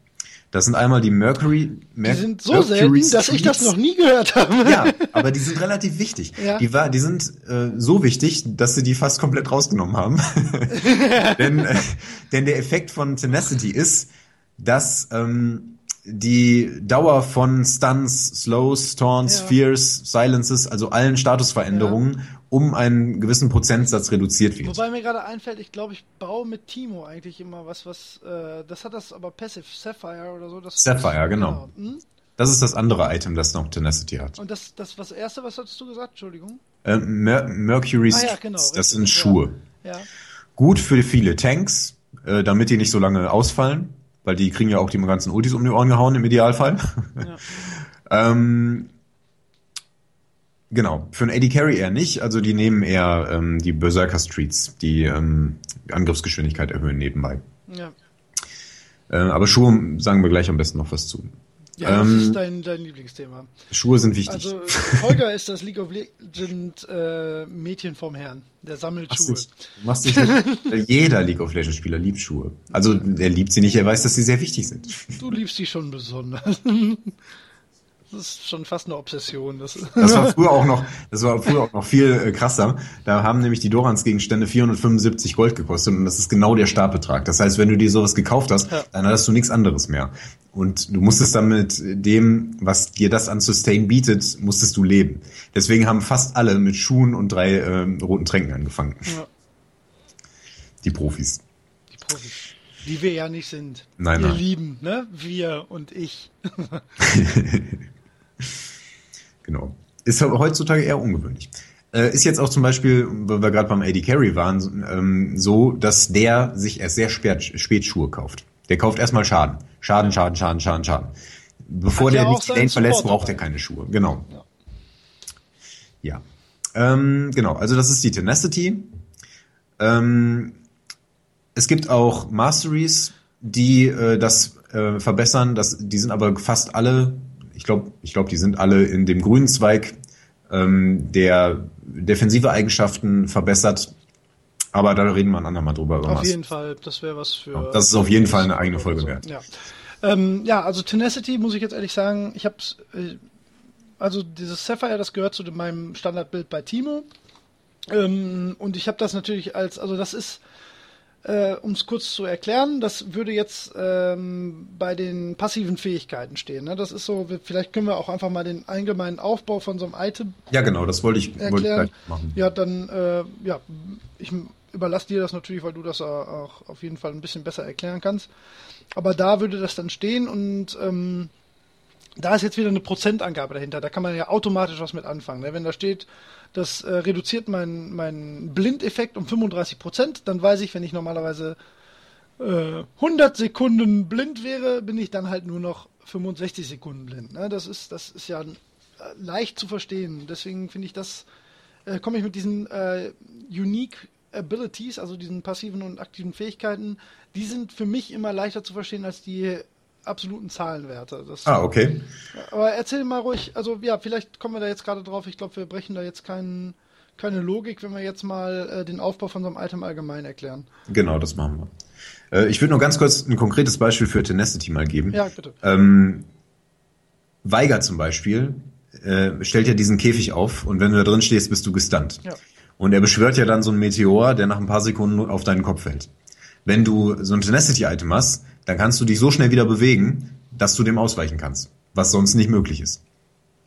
[SPEAKER 2] Das sind einmal die Mercury.
[SPEAKER 1] Die sind so selten, dass ich das noch nie gehört habe.
[SPEAKER 2] Ja, aber die sind relativ wichtig.
[SPEAKER 1] Ja.
[SPEAKER 2] Die, war, die sind äh, so wichtig, dass sie die fast komplett rausgenommen haben. (laughs) denn, äh, denn der Effekt von Tenacity ist, dass ähm, die Dauer von Stuns, Slows, Taunts,
[SPEAKER 1] Ja.
[SPEAKER 2] Fears, Silences, also allen Statusveränderungen, um einen gewissen Prozentsatz reduziert wird.
[SPEAKER 1] Wobei mir gerade einfällt, ich glaube, ich baue mit Timo eigentlich immer was, was, äh, das hat das aber Passive Sapphire oder so. Das,
[SPEAKER 2] Sapphire, genau.
[SPEAKER 1] Hm?
[SPEAKER 2] Das ist das andere Item, das noch Tenacity hat.
[SPEAKER 1] Und das, das was erste, was hattest du gesagt? Entschuldigung.
[SPEAKER 2] Äh, Mer Mercury
[SPEAKER 1] Ah ja, genau,
[SPEAKER 2] das sind
[SPEAKER 1] ja.
[SPEAKER 2] Schuhe.
[SPEAKER 1] Ja.
[SPEAKER 2] Gut für viele Tanks, äh, damit die nicht so lange ausfallen, weil die kriegen ja auch die ganzen Ultis um die Ohren gehauen im Idealfall.
[SPEAKER 1] Ja. (laughs)
[SPEAKER 2] ähm, genau, für einen AD Carry eher nicht, also die nehmen eher ähm, die Berserker Streets, die ähm, Angriffsgeschwindigkeit erhöhen nebenbei.
[SPEAKER 1] Ja,
[SPEAKER 2] Äh, aber Schuhe sagen wir gleich am besten noch was zu.
[SPEAKER 1] Ja das
[SPEAKER 2] Ähm,
[SPEAKER 1] ist dein, dein Lieblingsthema.
[SPEAKER 2] Schuhe sind wichtig.
[SPEAKER 1] Also (laughs) Holger ist das League of Legends äh, Mädchen vom Herrn. Der sammelt
[SPEAKER 2] Machst
[SPEAKER 1] Schuhe.
[SPEAKER 2] du machst dich nicht, (laughs) jeder League of Legends Spieler liebt Schuhe. Also er liebt sie nicht, er weiß, dass sie sehr wichtig sind.
[SPEAKER 1] Du liebst die schon besonders. (laughs) Das ist schon fast eine Obsession. Das,
[SPEAKER 2] Das war früher auch noch, das war früher auch noch viel äh, krasser. Da haben nämlich die Dorans Gegenstände 475 Gold gekostet und das ist genau der Startbetrag. Das heißt, wenn du dir sowas gekauft hast,
[SPEAKER 1] Ja.
[SPEAKER 2] dann hattest du nichts anderes mehr. Und du musstest dann mit dem, was dir das an Sustain bietet, musstest du leben. Deswegen haben fast alle mit Schuhen und drei ähm, roten Tränken angefangen.
[SPEAKER 1] Ja.
[SPEAKER 2] Die Profis.
[SPEAKER 1] die Profis. Die wir ja nicht sind.
[SPEAKER 2] Nein,
[SPEAKER 1] wir
[SPEAKER 2] nein.
[SPEAKER 1] lieben, ne? Wir und ich. (laughs) (laughs)
[SPEAKER 2] Genau. Ist aber heutzutage eher ungewöhnlich. Äh, ist jetzt auch zum Beispiel, weil wir gerade beim AD Carry waren, ähm, so, dass der sich erst sehr spät, spät Schuhe kauft. Der kauft erstmal Schaden. Schaden, Schaden, Schaden, Schaden, Schaden. Bevor
[SPEAKER 1] Hat
[SPEAKER 2] der nicht Lane verlässt, braucht er keine Schuhe. Genau.
[SPEAKER 1] Ja.
[SPEAKER 2] Ja. Ähm, genau, also das ist die Tenacity. Ähm, es gibt auch Masteries, die äh, das äh, verbessern. Das, die sind aber fast alle, ich glaube, ich glaube, die sind alle in dem grünen Zweig, ähm, der defensive Eigenschaften verbessert. Aber da reden wir ein andermal drüber. über
[SPEAKER 1] Auf
[SPEAKER 2] Masteries.
[SPEAKER 1] jeden Fall, das wäre was für.
[SPEAKER 2] Ja, das ist auf jeden Fall eine eigene Folge wert.
[SPEAKER 1] Ja. Ähm, ja, also Tenacity muss ich jetzt ehrlich sagen, ich hab's, äh, also dieses Sapphire, das gehört zu meinem Standardbild bei Timo. Ähm, und ich habe das natürlich als, also das ist, äh, um es kurz zu erklären, das würde jetzt ähm, bei den passiven Fähigkeiten stehen. Ne? Das ist so, vielleicht können wir auch einfach mal den allgemeinen Aufbau von so einem Item
[SPEAKER 2] Ja, genau, das wollte ich, wollte ich
[SPEAKER 1] erklären.
[SPEAKER 2] gleich machen.
[SPEAKER 1] Ja, dann, äh, ja, ich überlasse dir das natürlich, weil du das auch auf jeden Fall ein bisschen besser erklären kannst. Aber da würde das dann stehen und ähm, da ist jetzt wieder eine Prozentangabe dahinter. Da kann man ja automatisch was mit anfangen. Ne? Wenn da steht, das äh, reduziert meinen mein Blindeffekt um 35 Prozent, dann weiß ich, wenn ich normalerweise äh, 100 Sekunden blind wäre, bin ich dann halt nur noch 65 Sekunden blind. Ne? Das ist, das ist ja äh, leicht zu verstehen. Deswegen finde ich das, äh, komme ich mit diesen äh, Unique Abilities, also diesen passiven und aktiven Fähigkeiten, die sind für mich immer leichter zu verstehen als die absoluten Zahlenwerte. Das,
[SPEAKER 2] Ah, okay.
[SPEAKER 1] Aber erzähl mal ruhig, also ja, vielleicht kommen wir da jetzt gerade drauf. Ich glaube, wir brechen da jetzt keinen, keine Logik, wenn wir jetzt mal äh, den Aufbau von so einem Item allgemein erklären.
[SPEAKER 2] Genau, das machen wir. Äh, ich würde nur ganz kurz ein konkretes Beispiel für Tenacity mal geben.
[SPEAKER 1] Ja, bitte.
[SPEAKER 2] Ähm, Weiger zum Beispiel äh, stellt ja diesen Käfig auf und wenn du da drin stehst, bist du gestunt.
[SPEAKER 1] Ja.
[SPEAKER 2] Und er beschwört ja dann so einen Meteor, der nach ein paar Sekunden auf deinen Kopf fällt. Wenn du so ein Tenacity-Item hast, dann kannst du dich so schnell wieder bewegen, dass du dem ausweichen kannst, was sonst nicht möglich ist.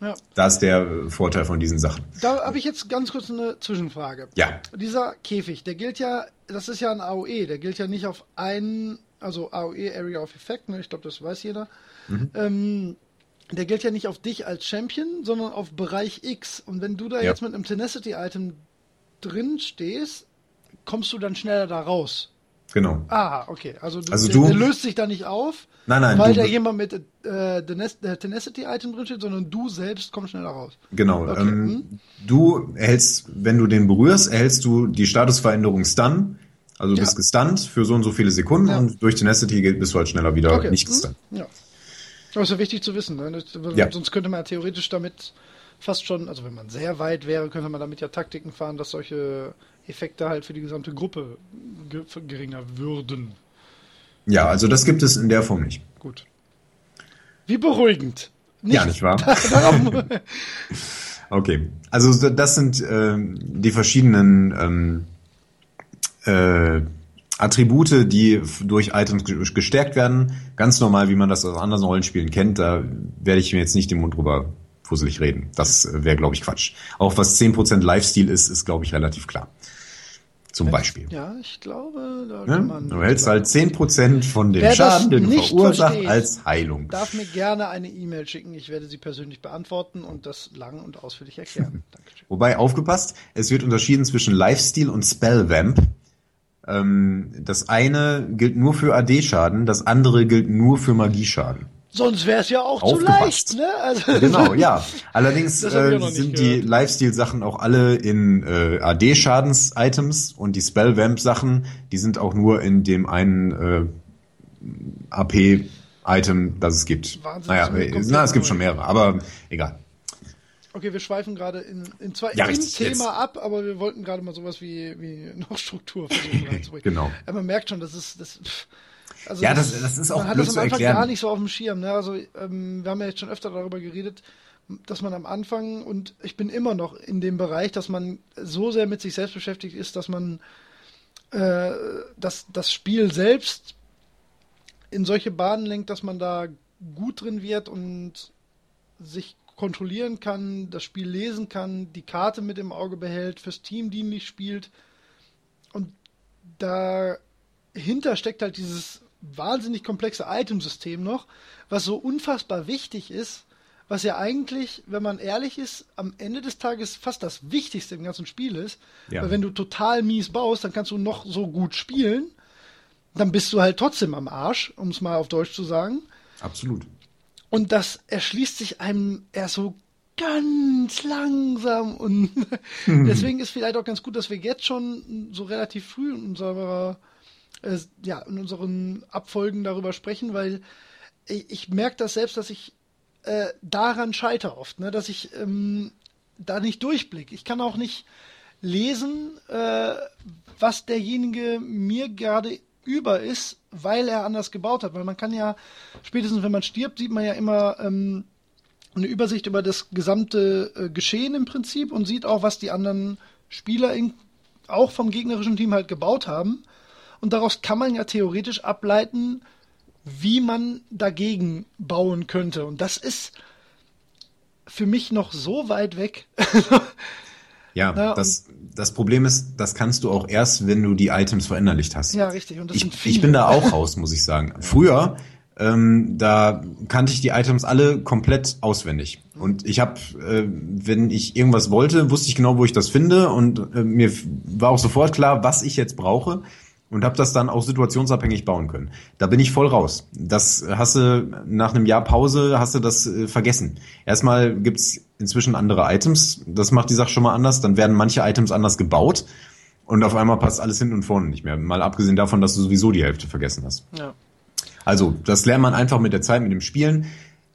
[SPEAKER 1] Ja.
[SPEAKER 2] Da ist der Vorteil von diesen Sachen.
[SPEAKER 1] Da habe ich jetzt ganz kurz eine Zwischenfrage.
[SPEAKER 2] Ja.
[SPEAKER 1] Dieser Käfig, der gilt ja, das ist ja ein AOE, der gilt ja nicht auf einen, also AOE Area of Effect, ne, ich glaube, das weiß jeder. Ähm, der gilt ja nicht auf dich als Champion, sondern auf Bereich X. Und wenn du da
[SPEAKER 2] Ja.
[SPEAKER 1] jetzt mit einem Tenacity-Item drin stehst, kommst du dann schneller da raus.
[SPEAKER 2] Genau.
[SPEAKER 1] Ah, okay. Also, du,
[SPEAKER 2] Also du-
[SPEAKER 1] der löst sich da nicht auf,
[SPEAKER 2] Nein, nein,
[SPEAKER 1] weil
[SPEAKER 2] du-
[SPEAKER 1] da jemand mit äh, Tenac- Tenacity-Item drin steht, sondern du selbst kommst schneller raus.
[SPEAKER 2] Genau.
[SPEAKER 1] Okay,
[SPEAKER 2] Ähm, du erhältst, wenn du den berührst, erhältst du die Statusveränderung Stun. Also du
[SPEAKER 1] Ja.
[SPEAKER 2] bist gestunt für so und so viele Sekunden
[SPEAKER 1] Ja.
[SPEAKER 2] und durch Tenacity bist du halt schneller wieder
[SPEAKER 1] Okay.
[SPEAKER 2] nicht
[SPEAKER 1] hm?
[SPEAKER 2] gestunt.
[SPEAKER 1] Ja. Aber ist ja wichtig zu wissen. Ne?
[SPEAKER 2] Ja.
[SPEAKER 1] Sonst könnte man ja theoretisch damit fast schon, also wenn man sehr weit wäre, könnte man damit ja Taktiken fahren, dass solche Effekte halt für die gesamte Gruppe ge geringer würden.
[SPEAKER 2] Ja, also das gibt es in der Form nicht.
[SPEAKER 1] Gut. Wie beruhigend.
[SPEAKER 2] Ja, nicht wahr? (laughs) (laughs) Okay. Also so- das sind ähm, die verschiedenen ähm, äh, Attribute, die durch Items gestärkt werden, ganz normal, wie man das aus anderen Rollenspielen kennt, da werde ich mir jetzt nicht den Mund drüber fusselig reden. Das wäre, glaube ich, Quatsch. Auch was 10% Lifestyle ist, ist, glaube ich, relativ klar. Zum Beispiel.
[SPEAKER 1] Ja, ich glaube, da
[SPEAKER 2] Ne?
[SPEAKER 1] kann man.
[SPEAKER 2] Du hältst halt 10% von dem
[SPEAKER 1] Wer
[SPEAKER 2] Schaden, den du
[SPEAKER 1] versteht,
[SPEAKER 2] als Heilung.
[SPEAKER 1] Darf mir gerne eine E-Mail schicken. Ich werde sie persönlich beantworten und das lang und ausführlich erklären. (laughs) Dankeschön.
[SPEAKER 2] Wobei, aufgepasst, es wird unterschieden zwischen Lifesteal und Spellvamp. Ähm, das eine gilt nur für AD-Schaden, das andere gilt nur für Magieschaden.
[SPEAKER 1] Sonst wäre es ja auch zu leicht, ne? Also,
[SPEAKER 2] Genau, (laughs) ja. Allerdings äh, sind die
[SPEAKER 1] gehört.
[SPEAKER 2] Lifesteal-Sachen auch alle in äh, AD-Schadens-Items und die Spellvamp-Sachen, die sind auch nur in dem einen äh, AP-Item, das es gibt.
[SPEAKER 1] Wahnsinn,
[SPEAKER 2] naja, äh, na, es gibt schon mehrere, aber egal.
[SPEAKER 1] Okay, wir schweifen gerade in, in zwar
[SPEAKER 2] Ja,
[SPEAKER 1] im Thema
[SPEAKER 2] jetzt.
[SPEAKER 1] ab, aber wir wollten gerade mal sowas wie, wie noch Struktur versuchen (laughs) reinzubringen.
[SPEAKER 2] Genau.
[SPEAKER 1] Ja, man merkt schon, das ist das. pff, Also
[SPEAKER 2] Ja, das- das ist auch
[SPEAKER 1] man hat
[SPEAKER 2] blöd
[SPEAKER 1] das am Anfang
[SPEAKER 2] erklären.
[SPEAKER 1] gar nicht so auf dem Schirm. Ne? Also ähm, wir haben ja jetzt schon öfter darüber geredet, dass man am Anfang und ich bin immer noch in dem Bereich, dass man so sehr mit sich selbst beschäftigt ist, dass man äh, dass das Spiel selbst in solche Bahnen lenkt, dass man da gut drin wird und sich kontrollieren kann, das Spiel lesen kann, die Karte mit im Auge behält, fürs Team dienlich spielt. Und dahinter steckt halt dieses wahnsinnig komplexe Itemsystem noch, was so unfassbar wichtig ist, was ja eigentlich, wenn man ehrlich ist, am Ende des Tages fast das Wichtigste im ganzen Spiel ist.
[SPEAKER 2] Ja.
[SPEAKER 1] Weil wenn du total mies baust, dann kannst du noch so gut spielen, dann bist du halt trotzdem am Arsch, um es mal auf Deutsch zu sagen.
[SPEAKER 2] Absolut.
[SPEAKER 1] Und das erschließt sich einem erst so ganz langsam und (laughs) deswegen ist vielleicht auch ganz gut, dass wir jetzt schon so relativ früh in unserer äh, ja, in unseren Abfolgen darüber sprechen, weil ich, ich merke das selbst, dass ich äh, daran scheitere oft, ne, dass ich ähm, da nicht durchblicke. Ich kann auch nicht lesen, äh, was derjenige mir gerade über ist, weil er anders gebaut hat. Weil man kann ja, spätestens wenn man stirbt, sieht man ja immer ähm, eine Übersicht über das gesamte äh, Geschehen im Prinzip und sieht auch, was die anderen Spieler in, auch vom gegnerischen Team halt gebaut haben. Und daraus kann man ja theoretisch ableiten, wie man dagegen bauen könnte. Und das ist für mich noch so weit weg.
[SPEAKER 2] Ja, (laughs)
[SPEAKER 1] Ja,
[SPEAKER 2] das, das Problem ist, das kannst du auch erst, wenn du die Items verinnerlicht hast.
[SPEAKER 1] ja, richtig. Und das sind
[SPEAKER 2] ich,
[SPEAKER 1] viele.
[SPEAKER 2] ich bin da auch raus, muss ich sagen. (laughs) Früher, ähm, da kannte ich die Items alle komplett auswendig. Und ich habe, äh, wenn ich irgendwas wollte, wusste ich genau, wo ich das finde. Und äh, mir war auch sofort klar, was ich jetzt brauche. Und habe das dann auch situationsabhängig bauen können. Da bin ich voll raus. Das hast du nach einem Jahr Pause hast du das äh, vergessen. Erstmal gibt's inzwischen andere Items. Das macht die Sache schon mal anders. Dann werden manche Items anders gebaut. Und auf einmal passt alles hinten und vorne nicht mehr. Mal abgesehen davon, dass du sowieso die Hälfte vergessen hast.
[SPEAKER 1] ja.
[SPEAKER 2] Also, das lernt man einfach mit der Zeit, mit dem Spielen.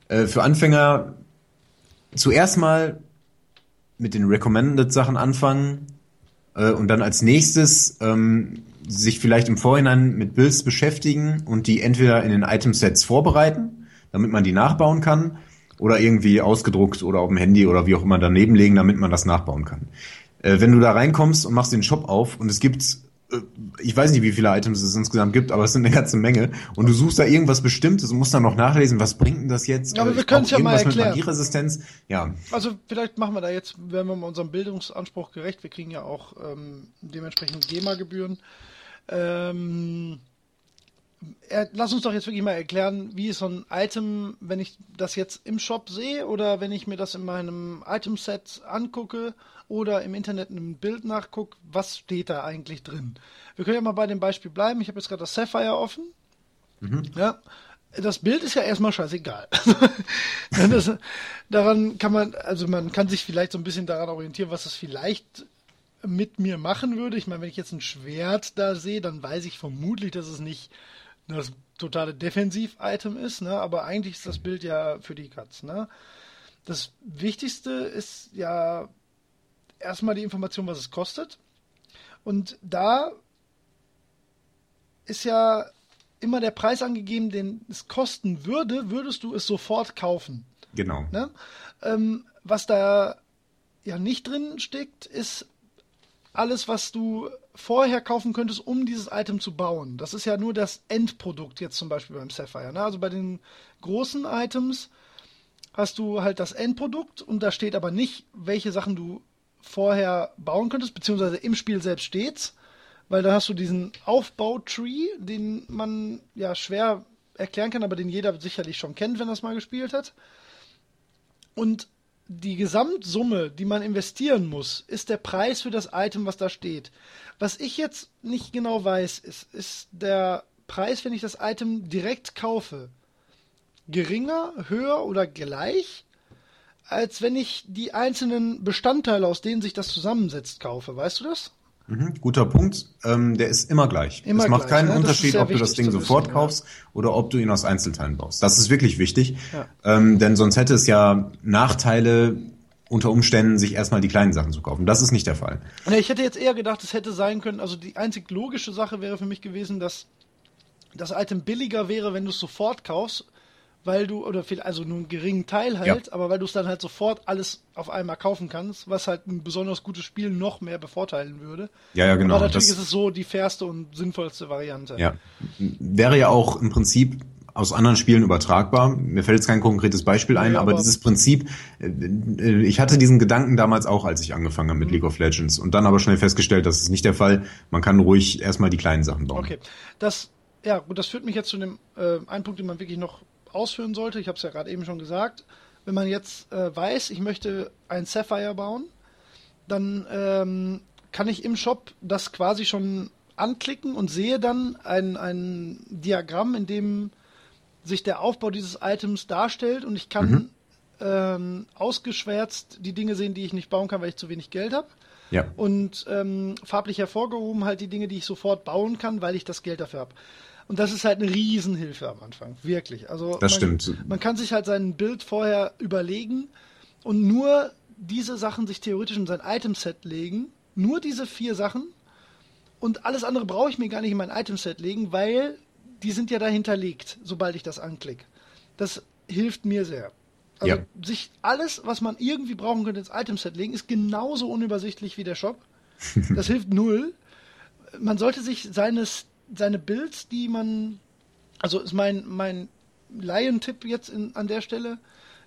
[SPEAKER 2] Äh, für Anfänger zuerst mal mit den Recommended-Sachen anfangen äh, und dann als nächstes ähm, sich vielleicht im Vorhinein mit Builds beschäftigen und die entweder in den Item-Sets vorbereiten, damit man die nachbauen kann, oder irgendwie ausgedruckt oder auf dem Handy oder wie auch immer daneben legen, damit man das nachbauen kann. Äh, wenn du da reinkommst und machst den Shop auf und es gibt, äh, ich weiß nicht, wie viele Items es insgesamt gibt, aber es sind eine ganze Menge und du suchst da irgendwas Bestimmtes und musst dann noch nachlesen, was bringt denn das jetzt?
[SPEAKER 1] Aber
[SPEAKER 2] Äh,
[SPEAKER 1] wir können's
[SPEAKER 2] brauch
[SPEAKER 1] ja mal erklären.
[SPEAKER 2] Mit Magieresistenz. Ja,
[SPEAKER 1] Also vielleicht machen wir da jetzt, werden wir mal unserem Bildungsanspruch gerecht. Wir kriegen ja auch ähm, dementsprechend GEMA-Gebühren. Ähm, er, lass uns doch jetzt wirklich mal erklären, wie ist so ein Item, wenn ich das jetzt im Shop sehe oder wenn ich mir das in meinem Item-Set angucke oder im Internet ein Bild nachgucke, was steht da eigentlich drin? Wir können ja mal bei dem Beispiel bleiben. Ich habe jetzt gerade das Sapphire offen. Ja, das Bild ist ja erstmal scheißegal. (laughs) das, daran kann man, also man kann sich vielleicht so ein bisschen daran orientieren, was es vielleicht mit mir machen würde. Ich meine, wenn ich jetzt ein Schwert da sehe, dann weiß ich vermutlich, dass es nicht das totale Defensiv-Item ist, ne? aber eigentlich ist das Bild ja für die Katz. Ne? Das Wichtigste ist ja erstmal die Information, was es kostet. Und da ist ja immer der Preis angegeben, den es kosten würde, würdest du es sofort kaufen.
[SPEAKER 2] genau.
[SPEAKER 1] Ne? Ähm, was da ja nicht drin steckt, ist alles, was du vorher kaufen könntest, um dieses Item zu bauen. Das ist ja nur das Endprodukt jetzt zum Beispiel beim Sapphire. Ne? Also bei den großen Items hast du halt das Endprodukt und da steht aber nicht, welche Sachen du vorher bauen könntest, beziehungsweise im Spiel selbst steht's, weil da hast du diesen Aufbautree, den man ja schwer erklären kann, aber den jeder sicherlich schon kennt, wenn er es mal gespielt hat. Und die Gesamtsumme, die man investieren muss, ist der Preis für das Item, was da steht. Was ich jetzt nicht genau weiß, ist, ist der Preis, wenn ich das Item direkt kaufe, geringer, höher oder gleich, als wenn ich die einzelnen Bestandteile, aus denen sich das zusammensetzt, kaufe. Weißt du das?
[SPEAKER 2] Mhm, guter Punkt. Ähm, der ist immer gleich. Immer es macht gleich, keinen ne? Unterschied, ob du das Ding sofort wissen, kaufst ja. oder ob du ihn aus Einzelteilen baust. Das ist wirklich wichtig, ja. ähm, denn sonst hätte es ja Nachteile unter Umständen, sich erstmal die kleinen Sachen zu kaufen. Das ist nicht der Fall.
[SPEAKER 1] Ja, ich hätte jetzt eher gedacht, es hätte sein können, also die einzig logische Sache wäre für mich gewesen, dass das Item billiger wäre, wenn du es sofort kaufst, weil du, oder viel, also nur einen geringen Teil halt, ja. aber weil du es dann halt sofort alles auf einmal kaufen kannst, was halt ein besonders gutes Spiel noch mehr bevorteilen würde.
[SPEAKER 2] Ja, ja, genau.
[SPEAKER 1] Aber natürlich das, ist es so die fairste und sinnvollste Variante.
[SPEAKER 2] Ja. Wäre ja auch im Prinzip aus anderen Spielen übertragbar. Mir fällt jetzt kein konkretes Beispiel ein, ja, aber, aber, dieses Prinzip, äh, ich hatte diesen Gedanken damals auch, als ich angefangen habe mit mhm. League of Legends und dann aber schnell festgestellt, das ist nicht der Fall. Man kann ruhig erstmal die kleinen Sachen bauen.
[SPEAKER 1] Okay, das, ja, gut, das führt mich jetzt zu dem äh, einen Punkt, den man wirklich noch ausführen sollte, ich habe es ja gerade eben schon gesagt, wenn man jetzt äh, weiß, ich möchte ein Sapphire bauen, dann ähm, kann ich im Shop das quasi schon anklicken und sehe dann ein, ein Diagramm, in dem sich der Aufbau dieses Items darstellt und ich kann mhm. ähm, ausgeschwärzt die Dinge sehen, die ich nicht bauen kann, weil ich zu wenig Geld habe.
[SPEAKER 2] Ja.
[SPEAKER 1] Und ähm, farblich hervorgehoben halt die Dinge, die ich sofort bauen kann, weil ich das Geld dafür habe. Und das ist halt eine Riesenhilfe am Anfang, wirklich. Also
[SPEAKER 2] das
[SPEAKER 1] man,
[SPEAKER 2] stimmt.
[SPEAKER 1] Man kann sich halt sein Bild vorher überlegen und nur diese Sachen sich theoretisch in sein Itemset legen. Nur diese vier Sachen. Und alles andere brauche ich mir gar nicht in mein Itemset legen, weil die sind ja da hinterlegt, sobald ich das anklicke. Das hilft mir sehr. Also ja. sich alles, was man irgendwie brauchen könnte, ins Itemset legen, ist genauso unübersichtlich wie der Shop. (laughs) Das hilft null. Man sollte sich seines seine Builds, die man, also ist mein, mein Laientipp jetzt in, an der Stelle,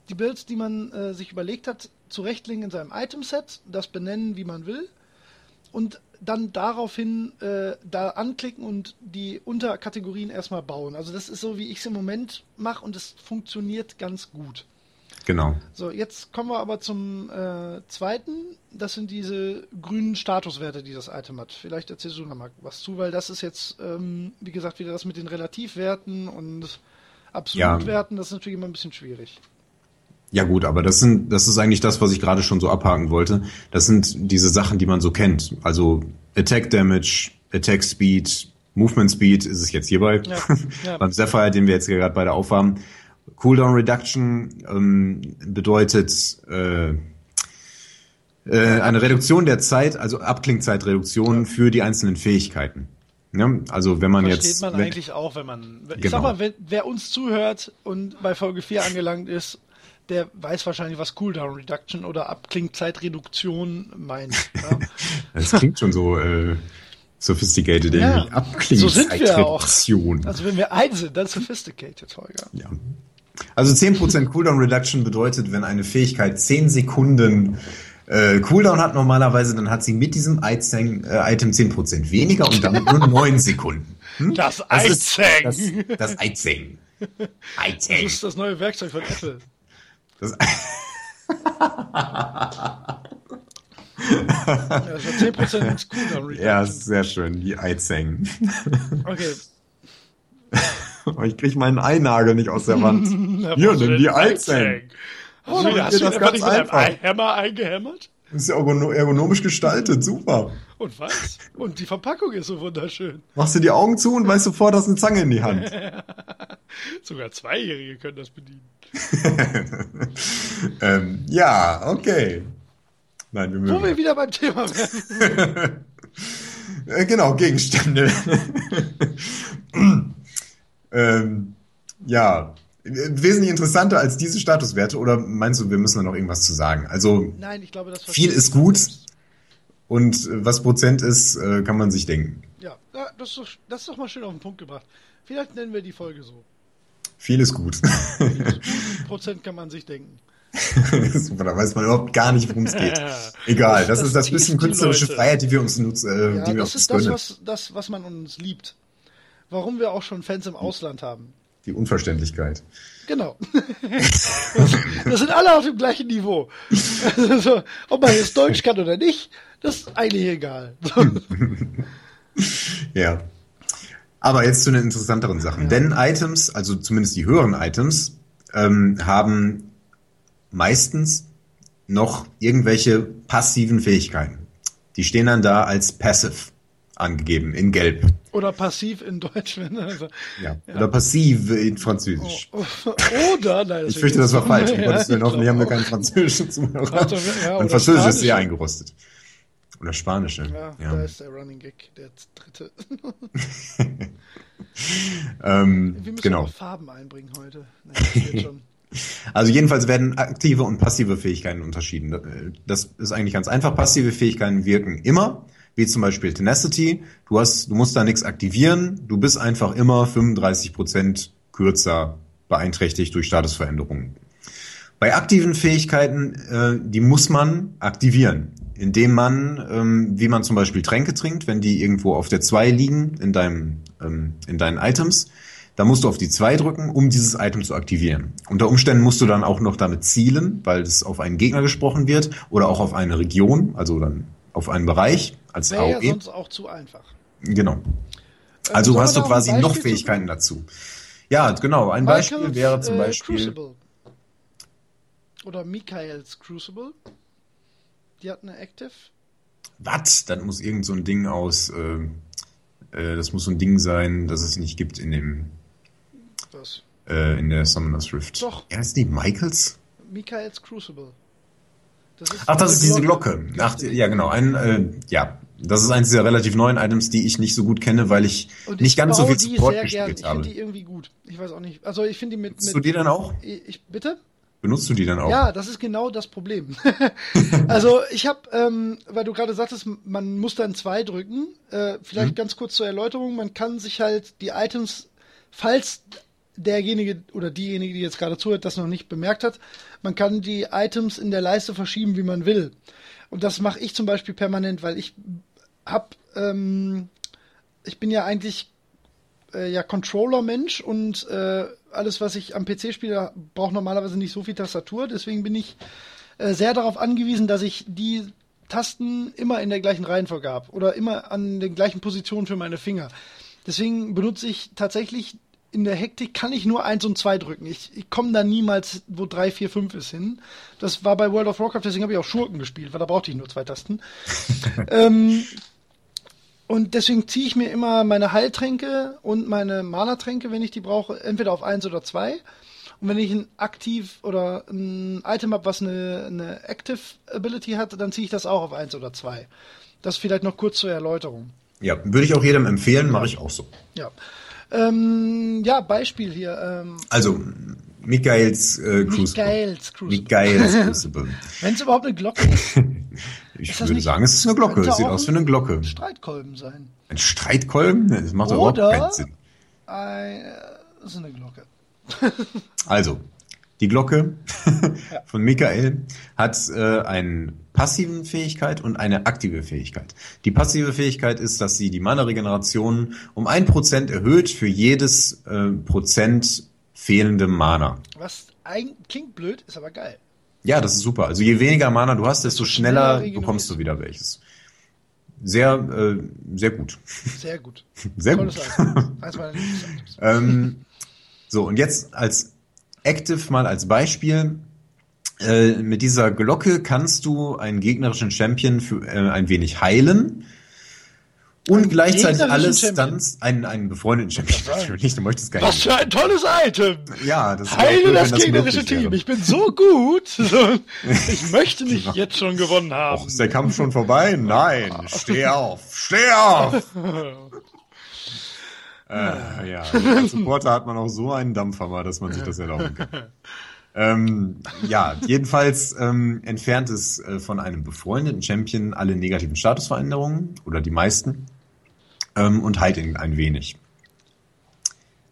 [SPEAKER 1] die Builds, die man äh, sich überlegt hat, zurechtlegen in seinem Itemset, das benennen, wie man will und dann daraufhin äh, da anklicken und die Unterkategorien erstmal bauen. Also das ist so, wie ich es im Moment mache und es funktioniert ganz gut.
[SPEAKER 2] Genau.
[SPEAKER 1] So, jetzt kommen wir aber zum äh, zweiten. Das sind diese grünen Statuswerte, die das Item hat. Vielleicht erzählst du noch mal was zu, weil das ist jetzt, ähm, wie gesagt, wieder das mit den Relativwerten und Absolutwerten. Ja. Das ist natürlich immer ein bisschen schwierig.
[SPEAKER 2] Ja gut, aber das sind, das ist eigentlich das, was ich gerade schon so abhaken wollte. Das sind diese Sachen, die man so kennt. Also Attack Damage, Attack Speed, Movement Speed ist es jetzt hierbei. Ja, (laughs) ja. Beim Sapphire, den wir jetzt gerade beide aufhaben. Cooldown Reduction ähm, bedeutet äh, äh, eine Reduktion der Zeit, also Abklingzeitreduktion für die einzelnen Fähigkeiten. Ja, also wenn man
[SPEAKER 1] Versteht
[SPEAKER 2] jetzt.
[SPEAKER 1] man
[SPEAKER 2] wenn,
[SPEAKER 1] eigentlich auch, wenn man. Ich genau. sag mal, wenn, wer uns zuhört und bei Folge 4 angelangt ist, der weiß wahrscheinlich, was Cooldown Reduction oder Abklingzeitreduktion meint. Ja? (laughs)
[SPEAKER 2] das klingt schon so äh, sophisticated, ja, irgendwie.
[SPEAKER 1] Abklingzeitreduktion. So also wenn wir ein sind, dann sophisticated, Holger.
[SPEAKER 2] Ja. Also 10% Cooldown Reduction bedeutet, wenn eine Fähigkeit 10 Sekunden äh, Cooldown hat normalerweise, dann hat sie mit diesem Item, äh, Item 10% weniger und damit nur 9 Sekunden.
[SPEAKER 1] Hm? Das Eizeng.
[SPEAKER 2] Das, das Eizeng.
[SPEAKER 1] Eizeng. Das ist das neue Werkzeug von Apple. Das (laughs) ja, das war 10% Cooldown Reduction.
[SPEAKER 2] Ja, sehr schön, die Eizeng.
[SPEAKER 1] Okay. (laughs) (laughs)
[SPEAKER 2] ich krieg meinen Einagel nicht aus der Wand. (laughs) Hier, nimm die Eizeng.
[SPEAKER 1] Oh, du, hast du das ganz nicht einfach. mit einem Hammer eingehämmert?
[SPEAKER 2] Das ist ja ergonomisch gestaltet, super.
[SPEAKER 1] Und was? Und die Verpackung ist so wunderschön.
[SPEAKER 2] Machst du die Augen zu und weißt sofort, hast eine Zange in die Hand. (laughs)
[SPEAKER 1] Sogar Zweijährige können das bedienen.
[SPEAKER 2] ähm, ja, okay. Nein, wir
[SPEAKER 1] Wo wir wieder beim Thema werden.
[SPEAKER 2] Äh, genau, Gegenstände. Ähm, ja, wesentlich interessanter als diese Statuswerte oder meinst du, wir müssen da noch irgendwas zu sagen? Also
[SPEAKER 1] Nein, ich glaube, das
[SPEAKER 2] viel ist gut Und äh, was Prozent ist, äh, kann man sich denken.
[SPEAKER 1] Ja, das, ist doch, das ist doch mal schön auf den Punkt gebracht. Vielleicht nennen wir die Folge so.
[SPEAKER 2] Viel ist gut. (laughs)
[SPEAKER 1] Prozent kann man sich denken. (laughs)
[SPEAKER 2] Super, da weiß man überhaupt gar nicht, worum es geht. (laughs) Egal, das,
[SPEAKER 1] Das-
[SPEAKER 2] ist das bisschen künstlerische
[SPEAKER 1] Leute.
[SPEAKER 2] Freiheit, die wir uns nutzen, äh,
[SPEAKER 1] Ja,
[SPEAKER 2] die wir
[SPEAKER 1] das
[SPEAKER 2] uns
[SPEAKER 1] ist das was, das, was man uns liebt. Warum wir auch schon Fans im Ausland haben.
[SPEAKER 2] Die Unverständlichkeit.
[SPEAKER 1] Genau. (laughs) Das, sind alle auf dem gleichen Niveau. Also, ob man jetzt Deutsch kann oder nicht, das ist eigentlich egal. (laughs)
[SPEAKER 2] Ja. Aber jetzt zu den interessanteren Sachen. Denn Items, also zumindest die höheren Items, ähm, haben meistens noch irgendwelche passiven Fähigkeiten. Die stehen dann da als passive angegeben, in gelb.
[SPEAKER 1] Oder passiv in Deutsch. wenn- Also,
[SPEAKER 2] Ja. Oder passive in Französisch.
[SPEAKER 1] oder, nein,
[SPEAKER 2] Ich fürchte, das war falsch. Um (laughs)
[SPEAKER 1] Ja,
[SPEAKER 2] Gottes Willen,
[SPEAKER 1] ich
[SPEAKER 2] hoffentlich haben wir keinen französischen Zuhörer.
[SPEAKER 1] Also, ja,
[SPEAKER 2] Mein
[SPEAKER 1] oder
[SPEAKER 2] Französisch ist
[SPEAKER 1] Spanische.
[SPEAKER 2] sehr eingerostet. Oder Spanische.
[SPEAKER 1] Ja,
[SPEAKER 2] Ja.
[SPEAKER 1] da ist der Running Gag, der dritte. (laughs)
[SPEAKER 2] Ähm,
[SPEAKER 1] Wir müssen
[SPEAKER 2] genau.
[SPEAKER 1] Farben einbringen heute. Nein. (laughs)
[SPEAKER 2] Also jedenfalls werden aktive und passive Fähigkeiten unterschieden. Das ist eigentlich ganz einfach. Passive Fähigkeiten wirken immer, wie zum Beispiel Tenacity. Du hast, du musst da nichts aktivieren. Du bist einfach immer 35 Prozent kürzer beeinträchtigt durch Statusveränderungen. Bei aktiven Fähigkeiten, äh, die muss man aktivieren, indem man, ähm, wie man zum Beispiel Tränke trinkt, wenn die irgendwo auf der 2 liegen in deinem, ähm, in deinen Items, da musst du auf die 2 drücken, um dieses Item zu aktivieren. Unter Umständen musst du dann auch noch damit zielen, weil es auf einen Gegner gesprochen wird oder auch auf eine Region, also dann auf einen Bereich als
[SPEAKER 1] Wäre ja
[SPEAKER 2] AOE.
[SPEAKER 1] sonst auch zu einfach.
[SPEAKER 2] Genau.
[SPEAKER 1] Ähm,
[SPEAKER 2] Also
[SPEAKER 1] sollen
[SPEAKER 2] hast du quasi noch
[SPEAKER 1] Beispiel
[SPEAKER 2] Fähigkeiten dazu. Ja, genau. Ein Beispiel
[SPEAKER 1] Michaels,
[SPEAKER 2] wäre zum
[SPEAKER 1] äh,
[SPEAKER 2] Beispiel.
[SPEAKER 1] Crucible. Oder Michaels Crucible. Die hat eine Active.
[SPEAKER 2] Was? Das muss irgend so ein Ding aus. Äh, äh, das muss so ein Ding sein, das es nicht gibt in dem
[SPEAKER 1] Was?
[SPEAKER 2] äh, in der Summoner's Rift.
[SPEAKER 1] Doch.
[SPEAKER 2] Er ist nicht Michaels?
[SPEAKER 1] Michaels Crucible. Das
[SPEAKER 2] Ach, das ist diese Glocke. Ach, die- ja, genau. Ein, äh, ja, das ist eins dieser relativ neuen Items, die ich nicht so gut kenne, weil ich nicht
[SPEAKER 1] ich
[SPEAKER 2] ganz so viel
[SPEAKER 1] die
[SPEAKER 2] Support
[SPEAKER 1] sehr gern.
[SPEAKER 2] gespielt
[SPEAKER 1] Ich
[SPEAKER 2] habe.
[SPEAKER 1] finde die irgendwie gut. Ich weiß auch nicht. Also ich finde die mit,
[SPEAKER 2] Benutzt
[SPEAKER 1] mit
[SPEAKER 2] du die dann auch?
[SPEAKER 1] ich, bitte?
[SPEAKER 2] Benutzt du die dann auch?
[SPEAKER 1] Ja, das ist genau das Problem. (laughs) also ich habe, ähm, weil du gerade sagtest, man muss dann zwei drücken. Äh, vielleicht
[SPEAKER 2] Mhm.
[SPEAKER 1] ganz kurz zur Erläuterung. Man kann sich halt die Items, falls derjenige oder diejenige, die jetzt gerade zuhört, das noch nicht bemerkt hat, man kann die Items in der Leiste verschieben, wie man will. Und das mache ich zum Beispiel permanent, weil ich hab, ähm, ich bin ja eigentlich äh, ja Controller-Mensch und äh, alles, was ich am PC spiele, braucht normalerweise nicht so viel Tastatur. Deswegen bin ich äh, sehr darauf angewiesen, dass ich die Tasten immer in der gleichen Reihenfolge habe oder immer an den gleichen Positionen für meine Finger. Deswegen benutze ich tatsächlich in der Hektik kann ich nur eins und zwei drücken. Ich, ich komme da niemals, wo drei, vier, fünf ist hin. Das war bei World of Warcraft, deswegen habe ich auch Schurken gespielt, weil da brauchte ich nur zwei Tasten. (laughs) ähm, und deswegen ziehe ich mir immer meine Heiltränke und meine Mana-Tränke, wenn ich die brauche, entweder auf eins oder zwei. Und wenn ich ein aktiv oder ein Item habe, was eine, eine Active Ability hat, dann ziehe ich das auch auf eins oder zwei. Das vielleicht noch kurz zur Erläuterung.
[SPEAKER 2] Ja, würde ich auch jedem empfehlen, mache ich auch so.
[SPEAKER 1] Ja. Ähm, ja, Beispiel hier. Ähm,
[SPEAKER 2] Also, Michaels äh, Crucible.
[SPEAKER 1] Michaels Crucible.
[SPEAKER 2] Michaels (laughs) Crucible.
[SPEAKER 1] Wenn es überhaupt eine Glocke ist, (laughs)
[SPEAKER 2] Ich
[SPEAKER 1] Ist
[SPEAKER 2] würde sagen, es ist eine Glocke. Es sieht aus wie eine Glocke.
[SPEAKER 1] ein Streitkolben sein.
[SPEAKER 2] Ein Streitkolben? Das macht doch überhaupt keinen Sinn.
[SPEAKER 1] Ein, äh, das ist eine Glocke.
[SPEAKER 2] Also, die Glocke (laughs) von Michael hat äh, eine passive Fähigkeit und eine aktive Fähigkeit. Die passive Fähigkeit ist, dass sie die Mana-Regeneration um ein Prozent erhöht für jedes äh, Prozent fehlende Mana.
[SPEAKER 1] Was eigentlich klingt blöd, ist aber geil.
[SPEAKER 2] Ja, das ist super. Also je weniger Mana du hast, desto
[SPEAKER 1] schneller
[SPEAKER 2] bekommst du wieder welches. Sehr, äh, sehr gut.
[SPEAKER 1] Sehr gut. (laughs)
[SPEAKER 2] Sehr
[SPEAKER 1] Tolles
[SPEAKER 2] gut.
[SPEAKER 1] Eins meiner. (laughs)
[SPEAKER 2] Ähm, so, und jetzt als Active mal als Beispiel. Äh, mit dieser Glocke kannst du einen gegnerischen Champion für äh, ein wenig heilen. Und
[SPEAKER 1] Einen
[SPEAKER 2] gleichzeitig alle? Stunts, einen, einen befreundeten Champion natürlich, (laughs) du möchtest gar
[SPEAKER 1] Was
[SPEAKER 2] nicht.
[SPEAKER 1] für ein tolles Item!
[SPEAKER 2] Ja, das
[SPEAKER 1] Heile das
[SPEAKER 2] wenn
[SPEAKER 1] gegnerische
[SPEAKER 2] möglich wäre.
[SPEAKER 1] Team. Ich bin so gut. (laughs) Ich möchte (laughs) nicht jetzt schon gewonnen haben.
[SPEAKER 2] Och, ist der Kampf schon vorbei? Nein, steh auf, steh auf! äh, ja, als Supporter hat man auch so einen Dampfhammer, dass man sich das erlauben kann. Ähm, ja, jedenfalls ähm, entfernt es äh, von einem befreundeten Champion alle negativen Statusveränderungen oder die meisten ähm, und heilt ihn ein wenig.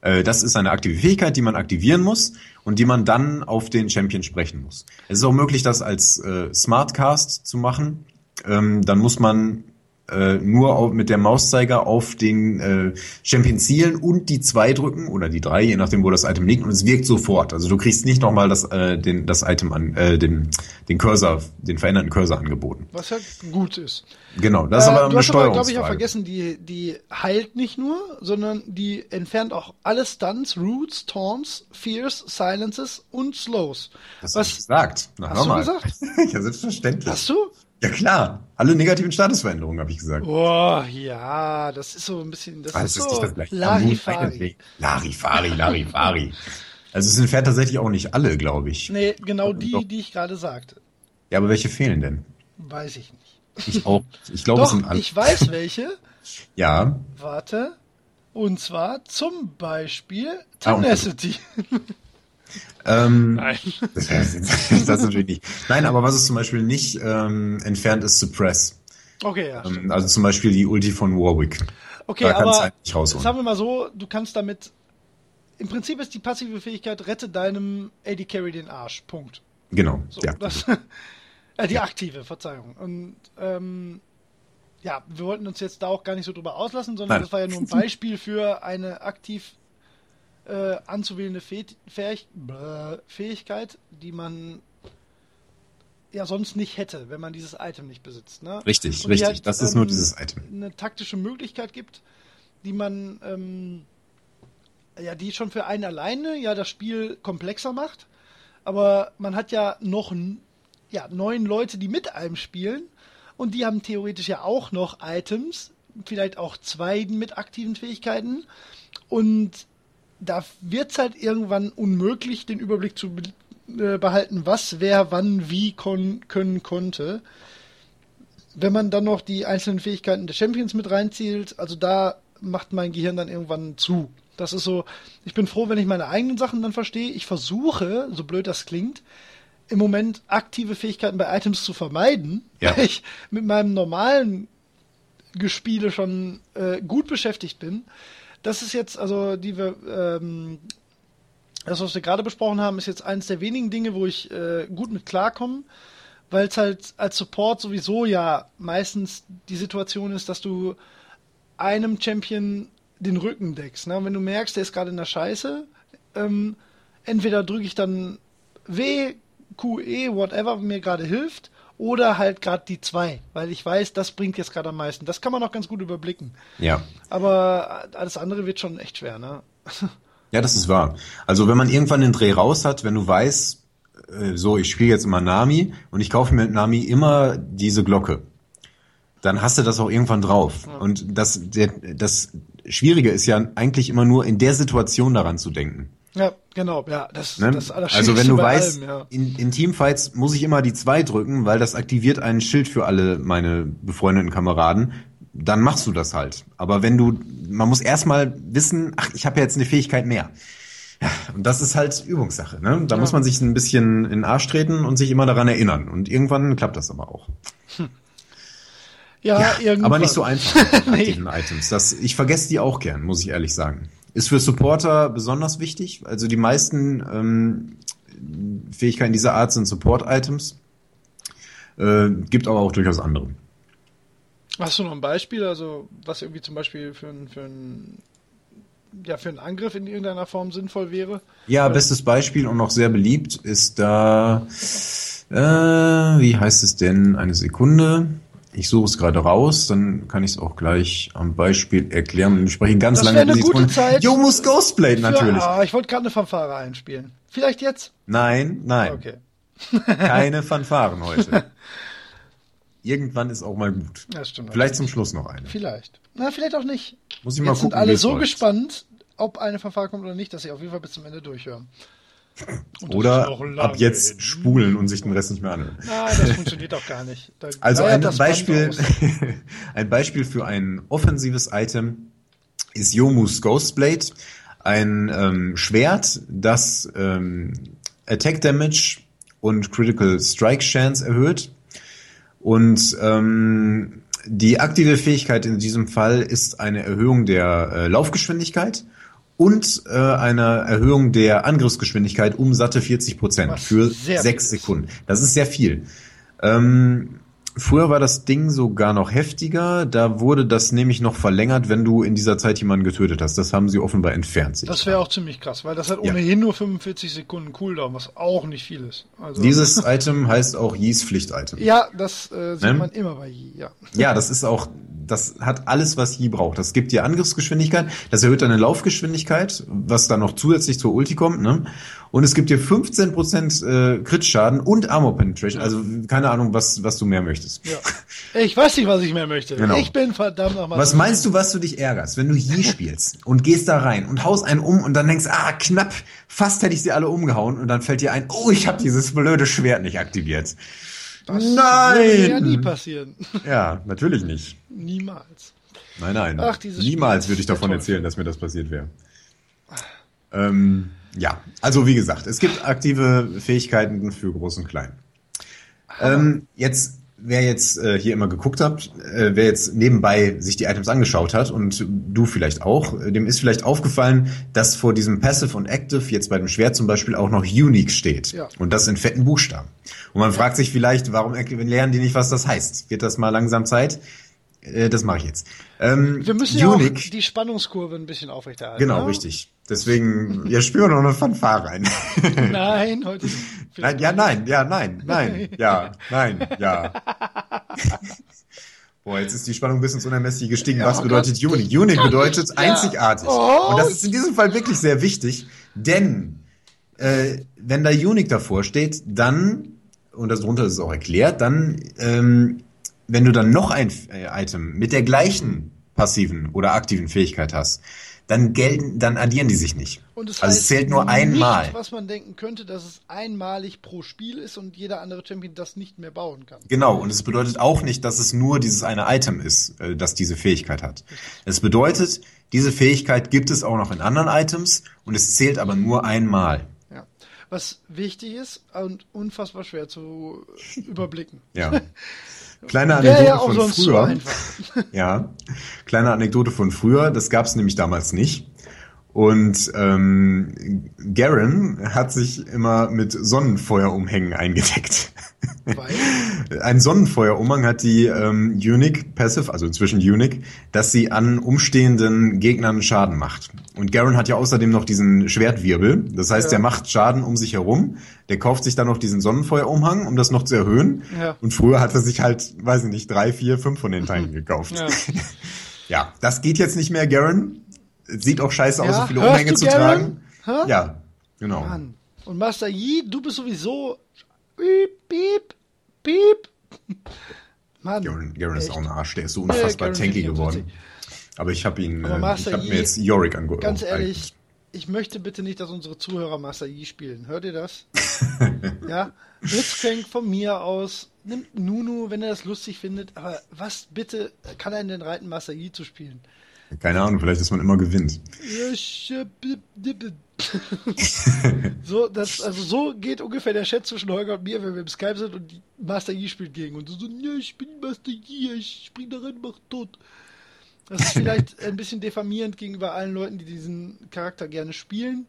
[SPEAKER 2] Äh, das ist eine aktive Fähigkeit, die man aktivieren muss und die man dann auf den Champion sprechen muss. Es ist auch möglich, das als äh, Smartcast zu machen. Ähm, dann muss man äh, nur auf, mit der Mauszeiger auf den äh, Champion zielen und die zwei drücken oder die drei, je nachdem, wo das Item liegt, und es wirkt sofort. Also du kriegst nicht nochmal das, äh, den, das Item an, äh, den, den Cursor, den veränderten Cursor angeboten.
[SPEAKER 1] Was ja gut ist.
[SPEAKER 2] Genau, das ist
[SPEAKER 1] Äh,
[SPEAKER 2] aber
[SPEAKER 1] du
[SPEAKER 2] eine
[SPEAKER 1] hast aber,
[SPEAKER 2] Steuerungsfrage.
[SPEAKER 1] glaube ich, auch vergessen, die, die heilt nicht nur, sondern die entfernt auch alle Stunts, Roots, Taunts, Fears, Silences und Slows.
[SPEAKER 2] das hast du
[SPEAKER 1] Was
[SPEAKER 2] gesagt. Na,
[SPEAKER 1] Hast du gesagt?
[SPEAKER 2] ja, selbstverständlich.
[SPEAKER 1] hast du?
[SPEAKER 2] Ja klar, alle negativen Statusveränderungen habe ich gesagt.
[SPEAKER 1] Boah, ja, das ist so ein bisschen, das
[SPEAKER 2] Ah,
[SPEAKER 1] ist
[SPEAKER 2] das
[SPEAKER 1] so
[SPEAKER 2] nicht das gleiche.
[SPEAKER 1] Larifari.
[SPEAKER 2] Larifari, Larifari. Also es entfernt tatsächlich auch nicht alle, glaube ich.
[SPEAKER 1] Nee, genau die,
[SPEAKER 2] Doch.
[SPEAKER 1] die ich gerade sagte.
[SPEAKER 2] Ja, aber welche fehlen denn?
[SPEAKER 1] Weiß ich nicht.
[SPEAKER 2] Ich auch. Ich glaube, es sind alle.
[SPEAKER 1] ich weiß welche. (laughs)
[SPEAKER 2] ja,
[SPEAKER 1] Warte. Und zwar zum Beispiel
[SPEAKER 2] Ah,
[SPEAKER 1] Tenacity. (laughs)
[SPEAKER 2] ähm,
[SPEAKER 1] Nein. (laughs)
[SPEAKER 2] das, (laughs) das natürlich nicht. Nein, aber was es zum Beispiel nicht ähm, entfernt, ist Suppress.
[SPEAKER 1] Okay, ja.
[SPEAKER 2] Ähm, also zum Beispiel die Ulti von Warwick.
[SPEAKER 1] Okay,
[SPEAKER 2] da
[SPEAKER 1] aber
[SPEAKER 2] halt
[SPEAKER 1] sagen wir mal so, du kannst damit. Im Prinzip ist die passive Fähigkeit, rette deinem AD Carry den Arsch. Punkt.
[SPEAKER 2] Genau.
[SPEAKER 1] So,
[SPEAKER 2] ja.
[SPEAKER 1] das, (laughs) äh, die aktive, Verzeihung. Und ähm, ja, wir wollten uns jetzt da auch gar nicht so drüber auslassen, sondern
[SPEAKER 2] Nein.
[SPEAKER 1] das war ja nur ein Beispiel für eine aktiv äh, anzuwählende Fäh Fähig Fähigkeit, die man ja sonst nicht hätte, wenn man dieses Item nicht besitzt. Ne?
[SPEAKER 2] Richtig, richtig.
[SPEAKER 1] halt,
[SPEAKER 2] das ist nur
[SPEAKER 1] ähm,
[SPEAKER 2] dieses Item.
[SPEAKER 1] eine taktische Möglichkeit gibt, die man, ähm, ja, die schon für einen alleine ja das Spiel komplexer macht. Aber man hat ja noch ja, neun Leute, die mit einem spielen und die haben theoretisch ja auch noch Items, vielleicht auch zwei mit aktiven Fähigkeiten. Und da wird es halt irgendwann unmöglich, den Überblick zu be äh, behalten, was wer wann wie kon können konnte wenn man dann noch die einzelnen Fähigkeiten der Champions mit reinzielt, also da macht mein Gehirn dann irgendwann zu. Das ist so, ich bin froh, wenn ich meine eigenen Sachen dann verstehe. Ich versuche, so blöd das klingt, im Moment aktive Fähigkeiten bei Items zu vermeiden,
[SPEAKER 2] Ja.
[SPEAKER 1] weil ich mit meinem normalen Gespiele schon äh, gut beschäftigt bin. Das ist jetzt, also die wir, ähm, das, was wir gerade besprochen haben, ist jetzt eines der wenigen Dinge, wo ich äh, gut mit klarkomme, weil es halt als Support sowieso ja meistens die Situation ist, dass du einem Champion den Rücken deckst. Ne? Und wenn du merkst, der ist gerade in der Scheiße, ähm, entweder drücke ich dann W, Q, E, whatever mir gerade hilft, oder halt gerade die zwei, weil ich weiß, das bringt jetzt gerade am meisten. Das kann man auch ganz gut überblicken.
[SPEAKER 2] Ja.
[SPEAKER 1] Aber alles andere wird schon echt schwer, ne? (laughs)
[SPEAKER 2] Ja, das ist wahr. Also wenn man irgendwann den Dreh raus hat, wenn du weißt, äh, so, ich spiele jetzt immer Nami und ich kaufe mir mit Nami immer diese Glocke, dann hast du das auch irgendwann drauf. Und das, der, das Schwierige ist ja eigentlich immer nur in der Situation daran zu denken.
[SPEAKER 1] Ja, genau, ja, das,
[SPEAKER 2] Ne?
[SPEAKER 1] das
[SPEAKER 2] also wenn du weißt,
[SPEAKER 1] allem, ja.
[SPEAKER 2] in, in Teamfights muss ich immer die zwei drücken, weil das aktiviert ein Schild für alle meine befreundeten Kameraden, dann machst du das halt. Aber wenn du, man muss erstmal wissen, ach, ich habe ja jetzt eine Fähigkeit mehr. Ja, und das ist halt Übungssache. Ne? Da
[SPEAKER 1] Ja.
[SPEAKER 2] muss man sich ein bisschen in den Arsch treten und sich immer daran erinnern. Und irgendwann klappt das aber auch.
[SPEAKER 1] Ja, irgendwann.
[SPEAKER 2] aber nicht so einfach (laughs) mit
[SPEAKER 1] Nee.
[SPEAKER 2] Items. Das, ich vergesse die auch gern, muss ich ehrlich sagen. Ist für Supporter besonders wichtig. Also die meisten ähm, Fähigkeiten dieser Art sind Support-Items. Äh, gibt aber auch durchaus andere.
[SPEAKER 1] Hast du noch ein Beispiel, also was irgendwie zum Beispiel für ein, für ein ja, für einen Angriff in irgendeiner Form sinnvoll wäre?
[SPEAKER 2] Ja, bestes Beispiel und noch sehr beliebt ist da, äh, wie heißt es denn? Eine Sekunde. Ich suche es gerade raus, dann kann ich es auch gleich am Beispiel erklären. Wir sprechen ganz
[SPEAKER 1] Das
[SPEAKER 2] lange
[SPEAKER 1] eine gute
[SPEAKER 2] Sekunde.
[SPEAKER 1] Zeit
[SPEAKER 2] Jomus Ghostblade natürlich.
[SPEAKER 1] Ah, ich wollte gerade eine Fanfare einspielen. Vielleicht jetzt?
[SPEAKER 2] Nein, nein.
[SPEAKER 1] Okay. (laughs)
[SPEAKER 2] Keine (laughs) Fanfaren heute. Irgendwann ist auch mal gut.
[SPEAKER 1] Ja, stimmt.
[SPEAKER 2] Vielleicht zum Schluss noch eine.
[SPEAKER 1] Vielleicht. Na, vielleicht auch nicht.
[SPEAKER 2] Muss ich mal
[SPEAKER 1] Jetzt
[SPEAKER 2] gucken.
[SPEAKER 1] sind alle so
[SPEAKER 2] läuft.
[SPEAKER 1] gespannt, ob eine Fanfare kommt oder nicht, dass sie auf jeden Fall bis zum Ende durchhören.
[SPEAKER 2] Oder ab jetzt
[SPEAKER 1] hin.
[SPEAKER 2] spulen und sich den Rest nicht mehr anhören.
[SPEAKER 1] Nein, das funktioniert doch gar nicht. Da (laughs)
[SPEAKER 2] Also ein Beispiel, (laughs) ein Beispiel für ein offensives Item ist Yomus Ghostblade. Ein ähm, Schwert, das ähm, Attack Damage und Critical Strike Chance erhöht. Und ähm, die aktive Fähigkeit in diesem Fall ist eine Erhöhung der äh, Laufgeschwindigkeit und äh, eine Erhöhung der Angriffsgeschwindigkeit um satte 40 Prozent für sechs. Sekunden. Das ist sehr viel. Ähm, früher war das Ding sogar noch heftiger. Da wurde das nämlich noch verlängert, wenn du in dieser Zeit jemanden getötet hast. Das haben sie offenbar entfernt.
[SPEAKER 1] Das wäre auch ziemlich krass, weil das hat
[SPEAKER 2] Ja.
[SPEAKER 1] ohnehin nur 45 Sekunden Cooldown, was auch nicht viel ist. Also,
[SPEAKER 2] Dieses (laughs) Item heißt auch Yees Pflicht-Item.
[SPEAKER 1] Ja, das äh, sieht
[SPEAKER 2] Ne?
[SPEAKER 1] man immer bei Yi, ja.
[SPEAKER 2] Ja, das ist auch, das hat alles, was Yi braucht. Das gibt dir Angriffsgeschwindigkeit, das erhöht deine Laufgeschwindigkeit, was dann noch zusätzlich zur Ulti kommt, ne? Und es gibt dir 15% äh, Crit-Schaden und Armor Penetration. Also keine Ahnung, was, was du mehr möchtest.
[SPEAKER 1] ja. Ich weiß nicht, was ich mehr möchte.
[SPEAKER 2] Genau.
[SPEAKER 1] Ich bin verdammt nochmal.
[SPEAKER 2] Was meinst du, was du dich ärgerst, wenn du Yi (laughs) spielst und gehst da rein und haust einen um und dann denkst, ah, knapp, fast hätte ich sie alle umgehauen und dann fällt dir ein, oh, ich habe dieses blöde Schwert nicht aktiviert.
[SPEAKER 1] Das würde ja nie
[SPEAKER 2] Nein!
[SPEAKER 1] passieren. (laughs)
[SPEAKER 2] Ja, natürlich nicht.
[SPEAKER 1] Niemals.
[SPEAKER 2] Nein, nein.
[SPEAKER 1] Ach, dieses
[SPEAKER 2] Niemals
[SPEAKER 1] Spiel
[SPEAKER 2] würde ich davon erzählen, dass mir das passiert wäre. Ähm, ja, also wie gesagt, es gibt aktive Fähigkeiten für Groß und Klein. Ähm, jetzt, wer jetzt äh, hier immer geguckt hat, äh, wer jetzt nebenbei sich die Items angeschaut hat und du vielleicht auch, äh, dem ist vielleicht aufgefallen, dass vor diesem Passive und Active jetzt bei dem Schwert zum Beispiel auch noch Unique steht.
[SPEAKER 1] Ja.
[SPEAKER 2] Und das in fetten Buchstaben. Und man fragt sich vielleicht, warum lernen die nicht, was das heißt? Wird das mal langsam Zeit? Äh, das mache ich jetzt. Ähm,
[SPEAKER 1] Wir müssen ja auch
[SPEAKER 2] Unique,
[SPEAKER 1] die Spannungskurve ein bisschen aufrechterhalten.
[SPEAKER 2] genau,
[SPEAKER 1] ne?
[SPEAKER 2] richtig. Deswegen, ja, spüren noch eine Fanfare rein. (laughs)
[SPEAKER 1] Nein, heute (laughs) nicht.
[SPEAKER 2] Nein, ja, nein, ja, nein, nein, ja, nein, ja. (laughs) Boah, jetzt ist die Spannung bis ins Unermessliche gestiegen.
[SPEAKER 1] Ja,
[SPEAKER 2] Was
[SPEAKER 1] oh
[SPEAKER 2] bedeutet
[SPEAKER 1] Gott,
[SPEAKER 2] Unique?
[SPEAKER 1] ich
[SPEAKER 2] Unique bedeutet
[SPEAKER 1] ja.
[SPEAKER 2] einzigartig.
[SPEAKER 1] Oh.
[SPEAKER 2] Und das ist in diesem Fall wirklich sehr wichtig, denn äh, wenn da Unique davor steht, dann, und darunter ist es auch erklärt, dann, ähm, wenn du dann noch ein äh, Item mit der gleichen passiven oder aktiven Fähigkeit hast, dann gelten, dann addieren die sich nicht.
[SPEAKER 1] Und es
[SPEAKER 2] also
[SPEAKER 1] heißt
[SPEAKER 2] es zählt nur
[SPEAKER 1] nicht,
[SPEAKER 2] einmal.
[SPEAKER 1] was man denken könnte, dass es einmalig pro Spiel ist und jeder andere Champion das nicht mehr bauen kann.
[SPEAKER 2] Genau, und es bedeutet auch nicht, dass es nur dieses eine Item ist, äh, das diese Fähigkeit hat. Es bedeutet, diese Fähigkeit gibt es auch noch in anderen Items und es zählt aber nur einmal.
[SPEAKER 1] Ja. Was wichtig ist und unfassbar schwer zu (laughs) überblicken.
[SPEAKER 2] Ja. (laughs) Kleine Anekdote
[SPEAKER 1] ja auch
[SPEAKER 2] von
[SPEAKER 1] so
[SPEAKER 2] früher.
[SPEAKER 1] einfach.
[SPEAKER 2] Ja, kleine Anekdote von früher, das gab es nämlich damals nicht. Und ähm, Garen hat sich immer mit Sonnenfeuerumhängen eingedeckt. (laughs) Ein Sonnenfeuerumhang hat die ähm, Unique Passive, also inzwischen Unique, dass sie an umstehenden Gegnern Schaden macht. Und Garen hat ja außerdem noch diesen Schwertwirbel. Das heißt,
[SPEAKER 1] Ja.
[SPEAKER 2] der macht Schaden um sich herum. Der kauft sich dann noch diesen Sonnenfeuerumhang, um das noch zu erhöhen.
[SPEAKER 1] Ja.
[SPEAKER 2] Und früher hat er sich halt, weiß ich nicht, drei, vier, fünf von den (laughs) Teilen gekauft.
[SPEAKER 1] ja. (laughs)
[SPEAKER 2] Ja, das geht jetzt nicht mehr, Garen. Sieht auch scheiße aus,
[SPEAKER 1] Ja,
[SPEAKER 2] so viele Umhänge zu
[SPEAKER 1] Garen?
[SPEAKER 2] tragen.
[SPEAKER 1] Hä?
[SPEAKER 2] Ja, genau.
[SPEAKER 1] Mann. Und Master Yi, du bist sowieso. Piep, piep, piep. Mann.
[SPEAKER 2] Garen, Garen ist auch ein Arsch, der ist so unfassbar
[SPEAKER 1] Garen
[SPEAKER 2] tanky geworden. Aber ich habe ihn, äh, ich habe mir jetzt Yorick ange
[SPEAKER 1] Ganz
[SPEAKER 2] oh,
[SPEAKER 1] ehrlich, ich möchte bitte nicht, dass unsere Zuhörer Master Yi spielen. Hört ihr das? (laughs) ja? Blitzcrank von mir aus. Nimmt Nunu, wenn er das lustig findet. Aber was bitte kann einen denn reiten, Master Yi zu spielen?
[SPEAKER 2] Keine Ahnung, vielleicht, dass man immer gewinnt. (laughs)
[SPEAKER 1] so, das, also so geht ungefähr der Chat zwischen Holger und mir, wenn wir im Skype sind und Master Yi spielt gegen uns. Und so, ja, ich bin Master Yi, ich spring da rein, mach tot. Das ist vielleicht (laughs) ein bisschen diffamierend gegenüber allen Leuten, die diesen Charakter gerne spielen.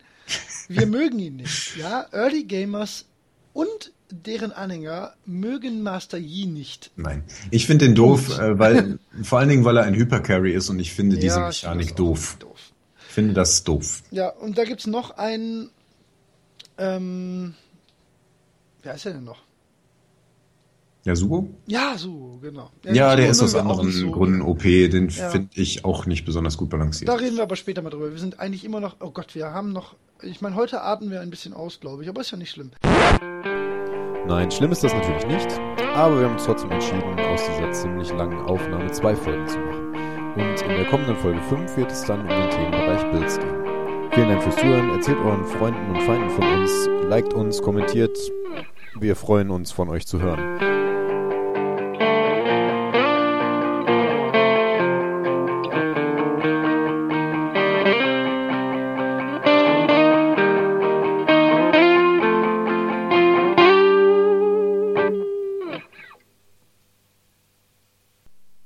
[SPEAKER 1] Wir mögen ihn nicht. Ja, Early Gamers und deren Anhänger mögen Master Yi nicht.
[SPEAKER 2] Nein. Ich finde den doof, äh, weil, (laughs) vor allen Dingen, weil er ein Hypercarry ist und ich finde diese
[SPEAKER 1] Ja, finde
[SPEAKER 2] Mechanik doof.
[SPEAKER 1] doof.
[SPEAKER 2] Ich finde das doof.
[SPEAKER 1] Ja, und da gibt's noch einen, ähm, wer ist der denn noch?
[SPEAKER 2] Yasuo?
[SPEAKER 1] Ja, so, genau.
[SPEAKER 2] Ja, der
[SPEAKER 1] so
[SPEAKER 2] ist aus anderen
[SPEAKER 1] so.
[SPEAKER 2] Gründen OP. Den
[SPEAKER 1] Ja.
[SPEAKER 2] finde ich auch nicht besonders gut balanciert.
[SPEAKER 1] Da reden wir aber später mal drüber. Wir sind eigentlich immer noch, oh Gott, wir haben noch, ich meine, heute atmen wir ein bisschen aus, glaube ich, aber ist ja nicht schlimm.
[SPEAKER 4] Nein, schlimm ist das natürlich nicht, aber wir haben uns trotzdem entschieden, aus dieser ziemlich langen Aufnahme zwei Folgen zu machen. Und in der kommenden Folge 5 wird es dann um den Themenbereich Builds gehen. Vielen Dank fürs Zuhören, erzählt euren Freunden und Feinden von uns, liked uns, kommentiert. Wir freuen uns, von euch zu hören.